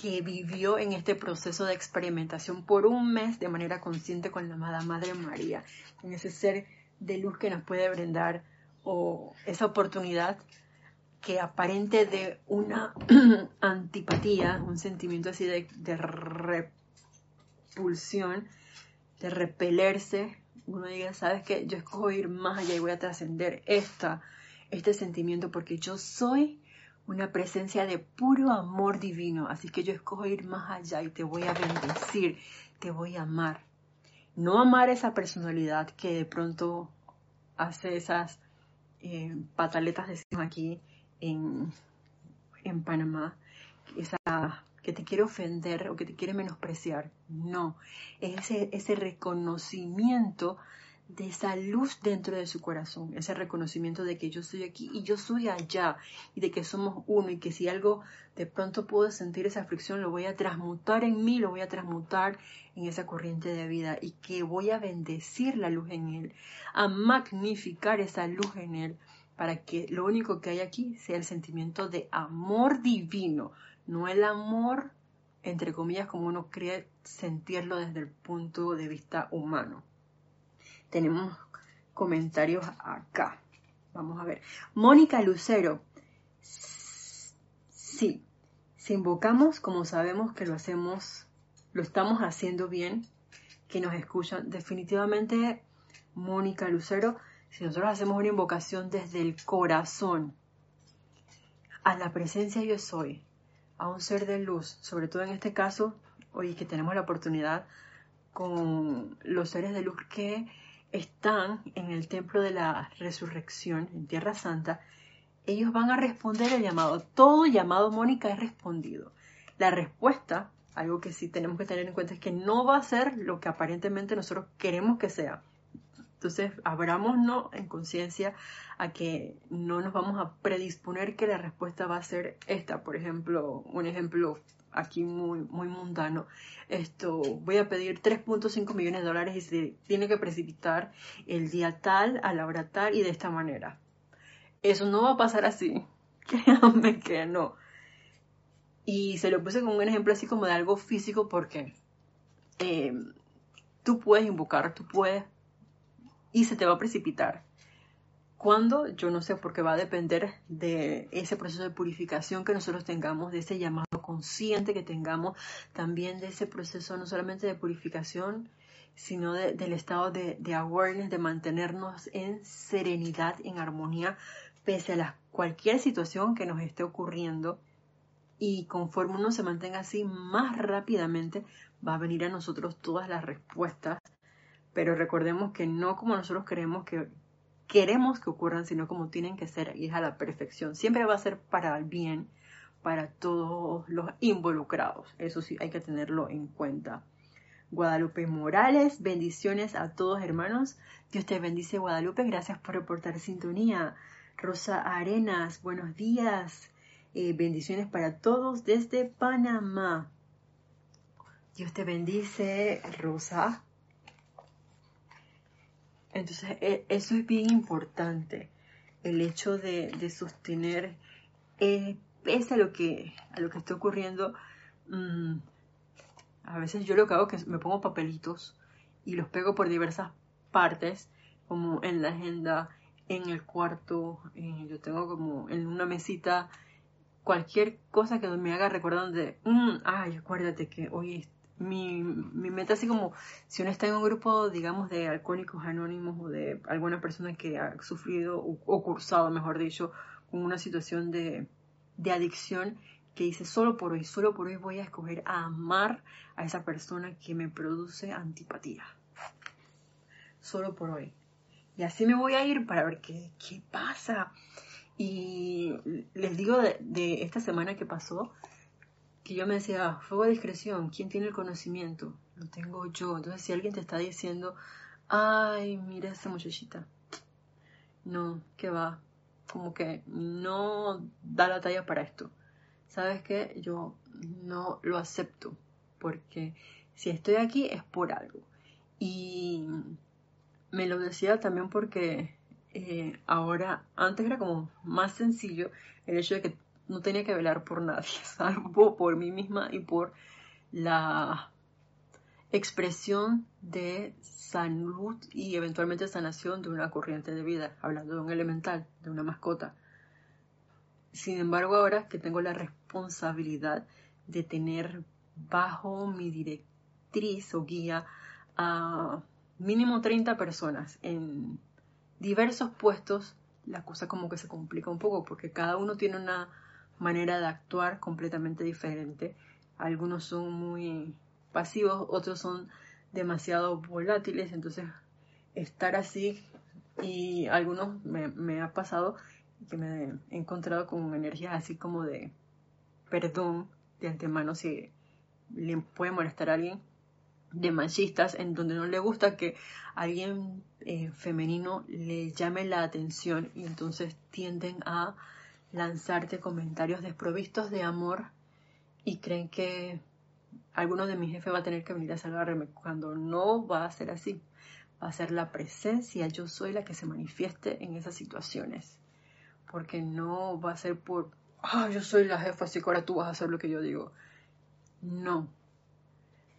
que vivió en este proceso de experimentación por un mes de manera consciente con la amada Madre María, con ese ser de luz que nos puede brindar o esa oportunidad que aparente de una antipatía, un sentimiento así de, de repulsión, de repelerse, uno diga, sabes que yo escojo ir más allá y voy a trascender este sentimiento porque yo soy una presencia de puro amor divino, así que yo escojo ir más allá y te voy a bendecir, te voy a amar. No amar esa personalidad que de pronto hace esas eh, pataletas, decimos aquí en, en Panamá, esa que te quiere ofender o que te quiere menospreciar. No, es ese, reconocimiento de esa luz dentro de su corazón, ese reconocimiento de que yo estoy aquí y yo soy allá y de que somos uno y que si algo de pronto puedo sentir esa aflicción, lo voy a transmutar en mí, lo voy a transmutar en esa corriente de vida y que voy a bendecir la luz en él, a magnificar esa luz en él para que lo único que hay aquí sea el sentimiento de amor divino, no el amor entre comillas como uno cree sentirlo desde el punto de vista humano tenemos comentarios acá. Vamos a ver. Mónica Lucero. Sí, si invocamos como sabemos que lo hacemos, lo estamos haciendo bien, que nos escuchan, definitivamente, Mónica Lucero, si nosotros hacemos una invocación desde el corazón a la presencia yo soy, a un ser de luz, sobre todo en este caso, hoy que tenemos la oportunidad con los seres de luz que están en el templo de la resurrección en Tierra Santa, ellos van a responder el llamado. Todo llamado, Mónica, es respondido. La respuesta, algo que sí tenemos que tener en cuenta, es que no va a ser lo que aparentemente nosotros queremos que sea. Entonces, abrámonos en conciencia a que no nos vamos a predisponer que la respuesta va a ser esta. Por ejemplo, un ejemplo aquí muy, muy mundano, esto, voy a pedir 3.5 millones de dólares y se tiene que precipitar el día tal, a la hora tal y de esta manera. Eso no va a pasar así. Créanme que no. Y se lo puse como un ejemplo así como de algo físico porque eh, tú puedes invocar, tú puedes y se te va a precipitar. ¿Cuándo? Yo no sé, porque va a depender de ese proceso de purificación que nosotros tengamos, de ese llamado consciente que tengamos, también de ese proceso no solamente de purificación, sino del estado de, awareness, de mantenernos en serenidad, en armonía, pese a la, cualquier situación que nos esté ocurriendo. Y conforme uno se mantenga así, más rápidamente va a venir a nosotros todas las respuestas. Pero recordemos que no como nosotros queremos que, queremos que ocurran, sino como tienen que ser y es a la perfección. Siempre va a ser para el bien, para todos los involucrados. Eso sí, hay que tenerlo en cuenta. Guadalupe Morales, bendiciones a todos hermanos. Dios te bendice Guadalupe, gracias por reportar sintonía. Rosa Arenas, buenos días. Eh, bendiciones para todos desde Panamá. Dios te bendice, Rosa. Entonces, e, eso es bien importante, el hecho de, sostener, eh, pese a lo, que, a lo que está ocurriendo, mm, a veces yo lo que hago es que me pongo papelitos y los pego por diversas partes, como en la agenda, en el cuarto, eh, yo tengo como en una mesita cualquier cosa que me haga recordar de, mm, ay, acuérdate que hoy mi, meta así como si uno está en un grupo, digamos, de alcohólicos anónimos o de alguna persona que ha sufrido o, cursado, mejor dicho, con una situación de, de adicción, que dice, solo por hoy, solo por hoy voy a escoger a amar a esa persona que me produce antipatía. Solo por hoy. Y así me voy a ir para ver qué, qué pasa. Y les digo de, de esta semana que pasó, yo me decía, fuego de discreción, ¿quién tiene el conocimiento? Lo tengo yo. Entonces, si alguien te está diciendo, ay, mira esa muchachita, no, que va, como que no da la talla para esto. ¿Sabes qué? Yo no lo acepto, porque si estoy aquí es por algo. Y me lo decía también porque eh, ahora, antes era como más sencillo el hecho de que no tenía que velar por nadie, salvo por mí misma y por la expresión de salud y eventualmente sanación de una corriente de vida, hablando de un elemental, de una mascota. Sin embargo, ahora que tengo la responsabilidad de tener bajo mi directriz o guía a mínimo 30 personas en diversos puestos, la cosa como que se complica un poco porque cada uno tiene una manera de actuar completamente diferente. Algunos son muy pasivos, otros son demasiado volátiles, entonces estar así y algunos me, ha pasado que me he encontrado con energías así como de perdón de antemano si le puede molestar a alguien, de machistas en donde no le gusta que alguien eh, femenino le llame la atención y entonces tienden a lanzarte comentarios desprovistos de amor y creen que alguno de mis jefes va a tener que venir a salvarme cuando no va a ser así. Va a ser la presencia, yo soy la que se manifieste en esas situaciones. Porque no va a ser por, ah, yo soy la jefa, así que ahora tú vas a hacer lo que yo digo. No,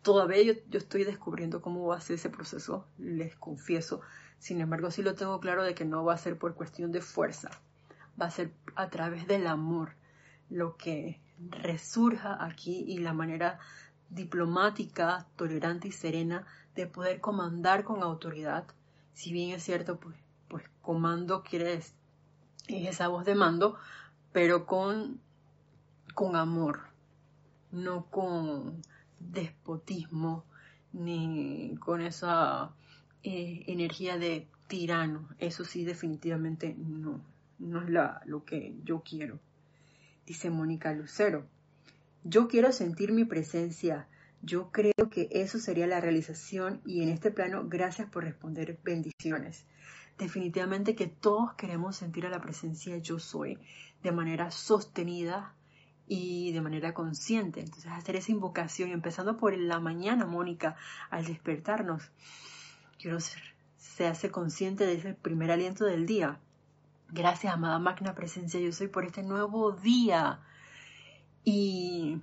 Todavía yo, estoy descubriendo cómo va a ser ese proceso, les confieso. Sin embargo, sí lo tengo claro de que no va a ser por cuestión de fuerza, va a ser a través del amor lo que resurja aquí y la manera diplomática, tolerante y serena de poder comandar con autoridad. Si bien es cierto, pues, pues comando quiere es esa voz de mando, pero con, con amor, no con despotismo ni con esa eh, energía de tirano. Eso sí, definitivamente no, no es lo que yo quiero. Dice Mónica Lucero, yo quiero sentir mi presencia. Yo creo que eso sería la realización y en este plano, gracias por responder bendiciones. Definitivamente que todos queremos sentir a la presencia yo soy de manera sostenida, y de manera consciente. Entonces hacer esa invocación, empezando por la mañana, Mónica, al despertarnos, quiero ser, se hace consciente de ese primer aliento del día. Gracias, amada magna presencia, yo soy por este nuevo día. Y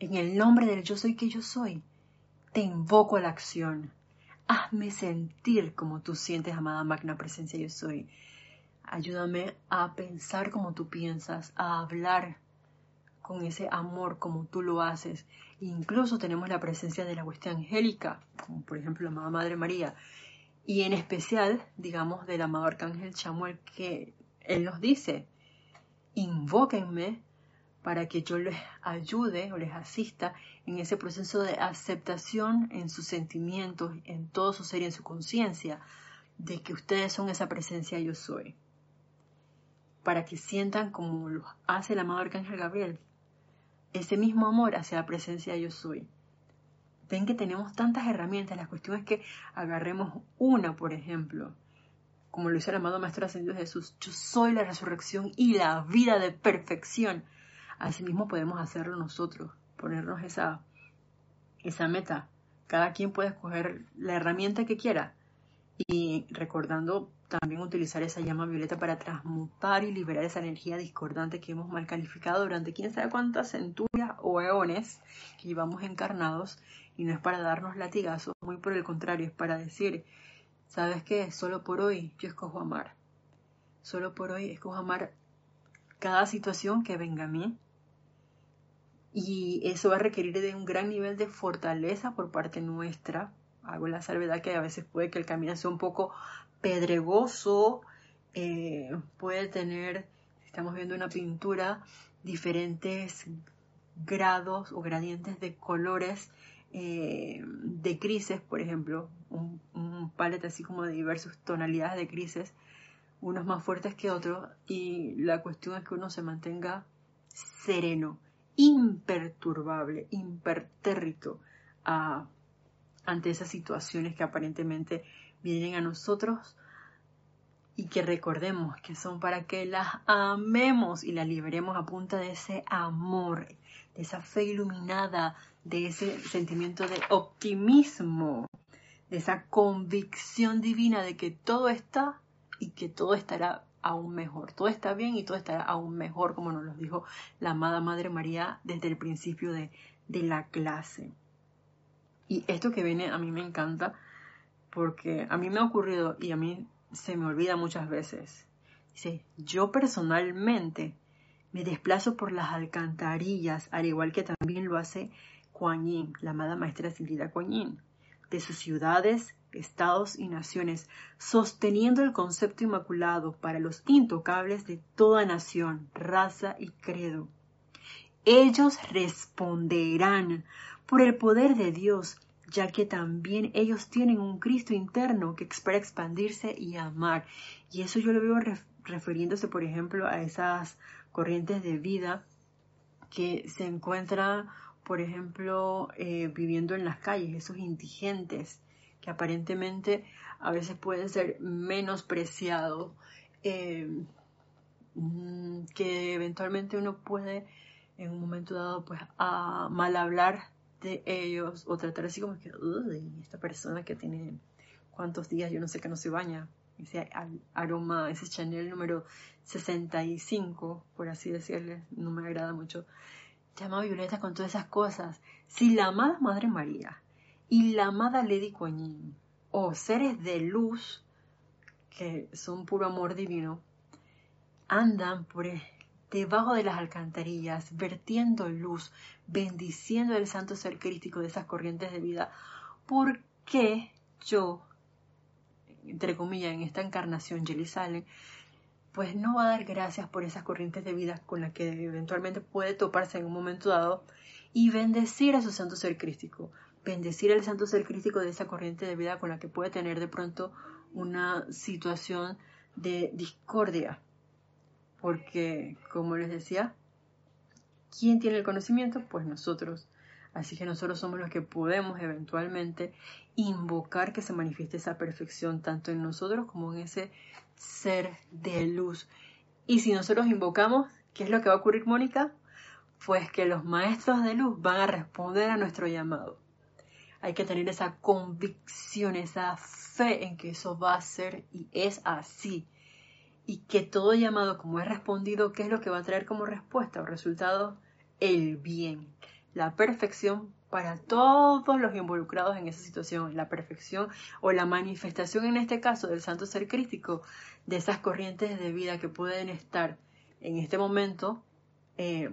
en el nombre del yo soy que yo soy, te invoco a la acción. Hazme sentir como tú sientes, amada magna presencia, yo soy. Ayúdame a pensar como tú piensas, a hablar con ese amor como tú lo haces. Incluso tenemos la presencia de la hueste angélica, como por ejemplo la amada Madre María, y en especial, digamos, del amado Arcángel Chamuel, que él nos dice, invóquenme para que yo les ayude o les asista en ese proceso de aceptación en sus sentimientos, en todo su ser y en su conciencia, de que ustedes son esa presencia yo soy. Para que sientan como lo hace el amado Arcángel Gabriel, ese mismo amor hacia la presencia yo soy. Ven que tenemos tantas herramientas, la cuestión es que agarremos una, por ejemplo, como lo hizo el amado Maestro Ascendido Jesús, yo soy la resurrección y la vida de perfección. Asimismo podemos hacerlo nosotros, ponernos esa, esa meta. Cada quien puede escoger la herramienta que quiera y recordando también utilizar esa llama violeta para transmutar y liberar esa energía discordante que hemos mal calificado durante quién sabe cuántas centurias o eones que llevamos encarnados y no es para darnos latigazos, muy por el contrario, es para decir, ¿sabes qué? Solo por hoy yo escojo amar. Solo por hoy escojo amar cada situación que venga a mí. Y eso va a requerir de un gran nivel de fortaleza por parte nuestra. Hago la salvedad que a veces puede que el camino sea un poco pedregoso, eh, puede tener, estamos viendo una pintura, diferentes grados o gradientes de colores eh, de crisis, por ejemplo, un, un palette así como de diversas tonalidades de crisis, unos más fuertes que otros, y la cuestión es que uno se mantenga sereno, imperturbable, impertérrito ante esas situaciones que aparentemente vienen a nosotros y que recordemos que son para que las amemos y las liberemos a punta de ese amor, de esa fe iluminada, de ese sentimiento de optimismo, de esa convicción divina de que todo está y que todo estará aún mejor. Todo está bien y todo estará aún mejor, como nos lo dijo la amada Madre María desde el principio de, de la clase. Y esto que viene a mí me encanta porque a mí me ha ocurrido y a mí se me olvida muchas veces. Dice, yo personalmente me desplazo por las alcantarillas, al igual que también lo hace Kuan Yin, la amada maestra ascendida Kuan Yin, de sus ciudades, estados y naciones, sosteniendo el concepto inmaculado para los intocables de toda nación, raza y credo. Ellos responderán por el poder de Dios ya que también ellos tienen un Cristo interno que espera expandirse y amar. Y eso yo lo veo refiriéndose, por ejemplo, a esas corrientes de vida que se encuentran por ejemplo, eh, viviendo en las calles, esos indigentes que aparentemente a veces pueden ser menospreciados, eh, mm, que eventualmente uno puede en un momento dado pues mal hablar de ellos o tratar así como que, esta persona que tiene cuántos días, yo no sé que no se baña, ese aroma, ese Chanel número 65, por así decirle, no me agrada mucho, llama a Violeta con todas esas cosas. Si la amada Madre María y la amada Lady Kuan o seres de luz, que son puro amor divino, andan por debajo de las alcantarillas, vertiendo luz, bendiciendo el santo ser crítico de esas corrientes de vida, ¿por qué yo, entre comillas, en esta encarnación, Jelly Salen, pues no va a dar gracias por esas corrientes de vida con las que eventualmente puede toparse en un momento dado y bendecir a su santo ser crístico, bendecir al santo ser crístico de esa corriente de vida con la que puede tener de pronto una situación de discordia. Porque, como les decía, ¿quién tiene el conocimiento? Pues nosotros. Así que nosotros somos los que podemos eventualmente invocar que se manifieste esa perfección tanto en nosotros como en ese ser de luz. Y si nosotros invocamos, ¿qué es lo que va a ocurrir, Mónica? Pues que los maestros de luz van a responder a nuestro llamado. Hay que tener esa convicción, esa fe en que eso va a ser y es así. Y que todo llamado, como es respondido, ¿qué es lo que va a traer como respuesta o resultado? El bien, la perfección para todos los involucrados en esa situación, la perfección o la manifestación en este caso del santo ser crítico de esas corrientes de vida que pueden estar en este momento eh,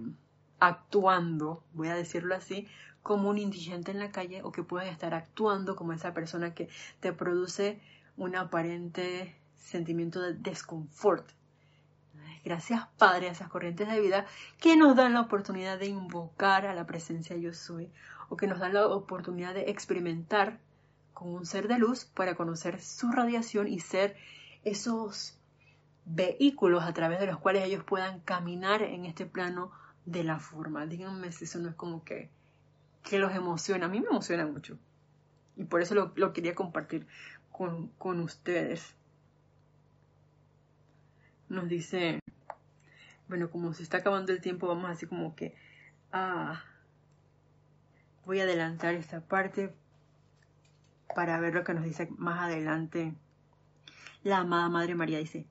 actuando, voy a decirlo así, como un indigente en la calle o que pueden estar actuando como esa persona que te produce un aparente sentimiento de desconfort. Gracias Padre a esas corrientes de vida que nos dan la oportunidad de invocar a la presencia yo soy o que nos dan la oportunidad de experimentar con un ser de luz para conocer su radiación y ser esos vehículos a través de los cuales ellos puedan caminar en este plano de la forma. Díganme si eso no es como que, que los emociona. A mí me emociona mucho. Y por eso lo, quería compartir con, con ustedes. Nos dice, bueno, como se está acabando el tiempo, vamos así como que a Voy a adelantar esta parte para ver lo que nos dice más adelante. La amada Madre María dice,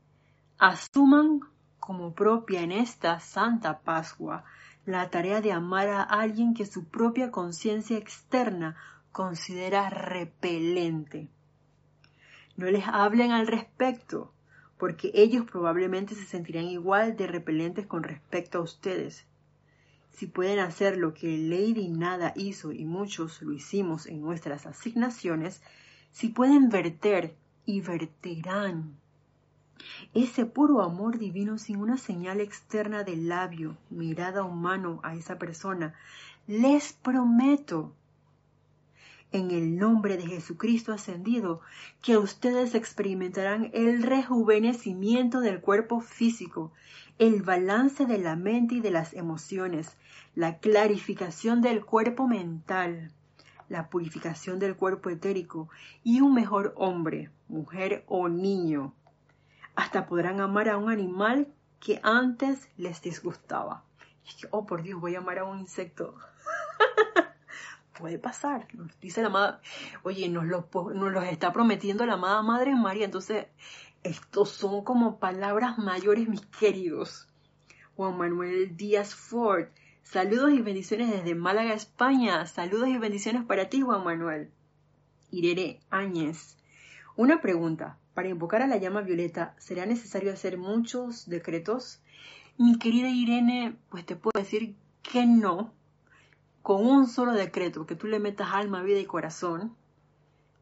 asuman como propia en esta Santa Pascua la tarea de amar a alguien que su propia conciencia externa considera repelente. No les hablen al respecto, porque ellos probablemente se sentirán igual de repelentes con respecto a ustedes. Si pueden hacer lo que Lady Nada hizo y muchos lo hicimos en nuestras asignaciones, si pueden verter y verterán ese puro amor divino sin una señal externa de labio, mirada o mano a esa persona, les prometo en el nombre de Jesucristo ascendido, que ustedes experimentarán el rejuvenecimiento del cuerpo físico, el balance de la mente y de las emociones, la clarificación del cuerpo mental, la purificación del cuerpo etérico y un mejor hombre, mujer o niño. Hasta podrán amar a un animal que antes les disgustaba. oh, por Dios, voy a amar a un insecto. Puede pasar, dice la amada, oye, nos lo, nos los está prometiendo la amada Madre María, entonces estos son como palabras mayores, mis queridos. Juan Manuel Díaz Ford, saludos y bendiciones desde Málaga, España, saludos y bendiciones para ti, Juan Manuel. Irene Áñez, una pregunta, para invocar a la llama violeta, ¿será necesario hacer muchos decretos? Mi querida Irene, pues te puedo decir que no, con un solo decreto, que tú le metas alma, vida y corazón,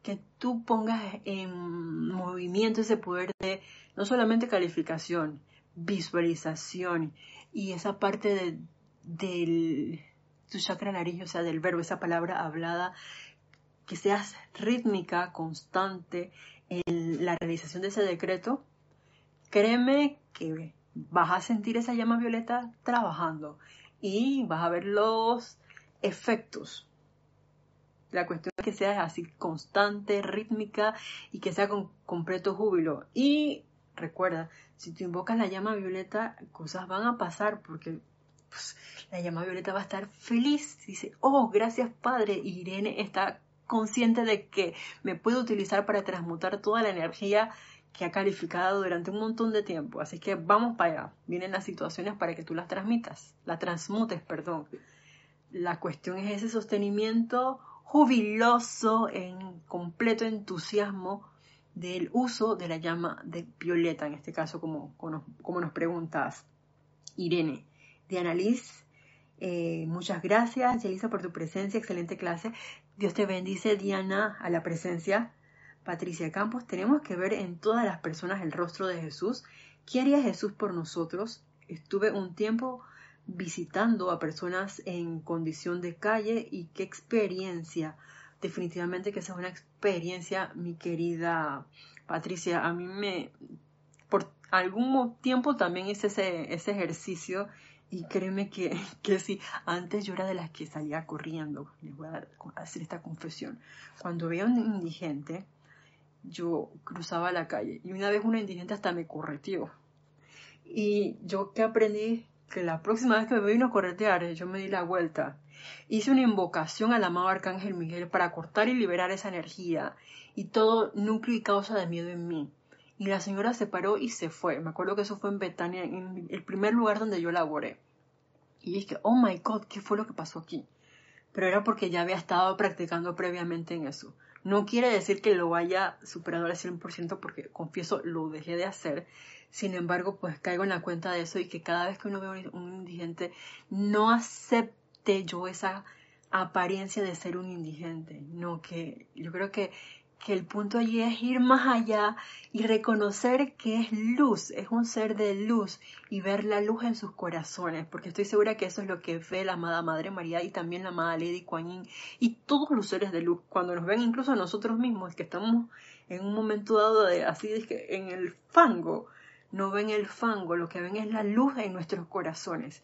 que tú pongas en movimiento ese poder de no solamente calificación, visualización y esa parte de, del tu chakra nariz, o sea, del verbo, esa palabra hablada, que seas rítmica, constante en la realización de ese decreto, créeme que vas a sentir esa llama violeta trabajando y vas a ver los efectos. La cuestión es que sea así constante, rítmica y que sea con completo júbilo. Y recuerda, si tú invocas la llama violeta, cosas van a pasar porque pues, la llama violeta va a estar feliz. Dice, oh, gracias Padre. Y Irene está consciente de que me puede utilizar para transmutar toda la energía que ha calificado durante un montón de tiempo. Así que vamos para allá. Vienen las situaciones para que tú las transmitas, las transmutes, perdón. La cuestión es ese sostenimiento jubiloso, en completo entusiasmo del uso de la llama de violeta, en este caso como, como, nos preguntas, Irene. Diana Liz, eh, muchas gracias, Yelisa, por tu presencia, excelente clase. Dios te bendice, Diana, a la presencia. Patricia Campos, tenemos que ver en todas las personas el rostro de Jesús. ¿Qué haría Jesús por nosotros? Estuve un tiempo visitando a personas en condición de calle y qué experiencia. Definitivamente que esa es una experiencia, mi querida Patricia. A mí me, por algún tiempo también hice ese, ese ejercicio y créeme que, que sí, antes yo era de las que salía corriendo. Les voy a, hacer esta confesión. Cuando veía un indigente, yo cruzaba la calle y una vez una indigente hasta me correteó. Y yo que aprendí que la próxima vez que me vino a corretear, yo me di la vuelta. Hice una invocación al amado Arcángel Miguel para cortar y liberar esa energía y todo núcleo y causa de miedo en mí. Y la señora se paró y se fue. Me acuerdo que eso fue en Betania, en el primer lugar donde yo laboré. Y dije, oh my god, ¿qué fue lo que pasó aquí? Pero era porque ya había estado practicando previamente en eso. No quiere decir que lo haya superado al 100% porque confieso lo dejé de hacer. Sin embargo, pues caigo en la cuenta de eso y que cada vez que uno ve un indigente, no acepte yo esa apariencia de ser un indigente. No, que yo creo que que el punto allí es ir más allá y reconocer que es luz, es un ser de luz y ver la luz en sus corazones, porque estoy segura que eso es lo que ve la amada Madre María y también la amada Lady Kuan y todos los seres de luz, cuando nos ven incluso a nosotros mismos, que estamos en un momento dado de así de en el fango, no ven el fango, lo que ven es la luz en nuestros corazones.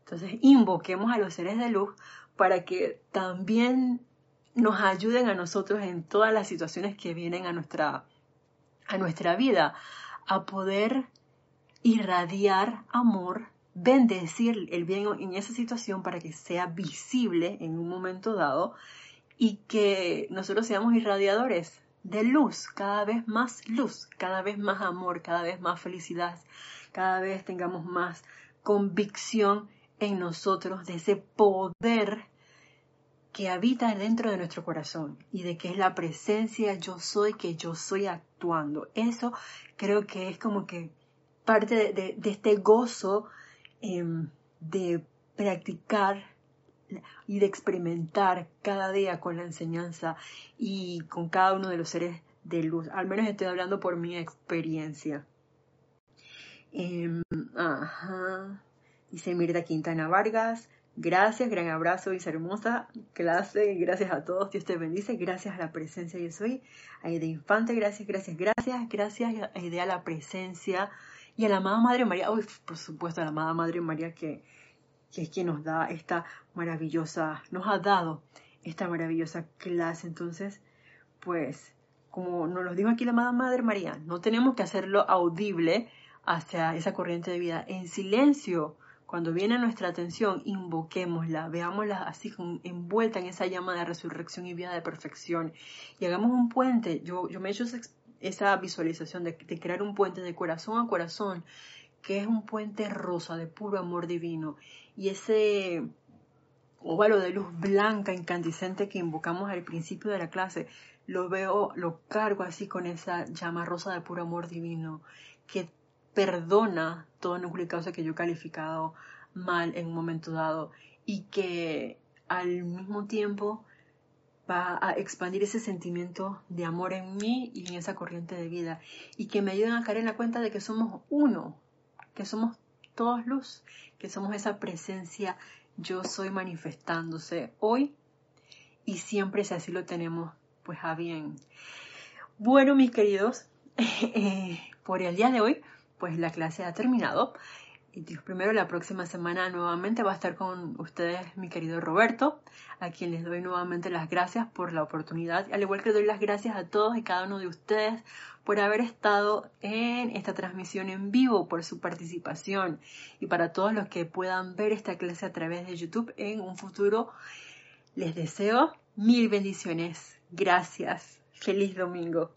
Entonces invoquemos a los seres de luz para que también nos ayuden a nosotros en todas las situaciones que vienen a nuestra, a nuestra vida, a poder irradiar amor, bendecir el bien en esa situación para que sea visible en un momento dado y que nosotros seamos irradiadores de luz, cada vez más luz, cada vez más amor, cada vez más felicidad, cada vez tengamos más convicción en nosotros de ese poder que habita dentro de nuestro corazón y de que es la presencia yo soy que yo soy actuando. Eso creo que es como que parte de, este gozo em, de practicar y de experimentar cada día con la enseñanza y con cada uno de los seres de luz. Al menos estoy hablando por mi experiencia. Em, ajá. Dice Mirta Quintana Vargas, Gracias, gran abrazo, y hermosa clase. Gracias a todos, Dios te bendice. Gracias a la presencia yo soy. A Infante, gracias, gracias, gracias. Gracias a la presencia. Y a la amada Madre María, uy, por supuesto, a la amada Madre María que, que es quien nos da esta maravillosa, nos ha dado esta maravillosa clase. Entonces, pues, como nos lo dijo aquí la amada Madre María, no tenemos que hacerlo audible hacia esa corriente de vida en silencio cuando viene nuestra atención, invoquémosla, veámosla así envuelta en esa llama de resurrección y vida de perfección. Y hagamos un puente. Yo, yo me he hecho esa, visualización de, de crear un puente de corazón a corazón, que es un puente rosa de puro amor divino. Y ese óvalo de luz blanca, incandescente que invocamos al principio de la clase, lo veo, lo cargo así con esa llama rosa de puro amor divino, que perdona y causa que yo he calificado mal en un momento dado y que al mismo tiempo va a expandir ese sentimiento de amor en mí y en esa corriente de vida y que me ayuden a caer en la cuenta de que somos uno, que somos todos luz, que somos esa presencia yo soy manifestándose hoy y siempre si así lo tenemos pues a bien. Bueno mis queridos, eh, por el día de hoy pues la clase ha terminado. y Dios primero, la próxima semana nuevamente va a estar con ustedes mi querido Roberto, a quien les doy nuevamente las gracias por la oportunidad, al igual que doy las gracias a todos y cada uno de ustedes por haber estado en esta transmisión en vivo, por su participación y para todos los que puedan ver esta clase a través de YouTube en un futuro, les deseo mil bendiciones. Gracias. Feliz domingo.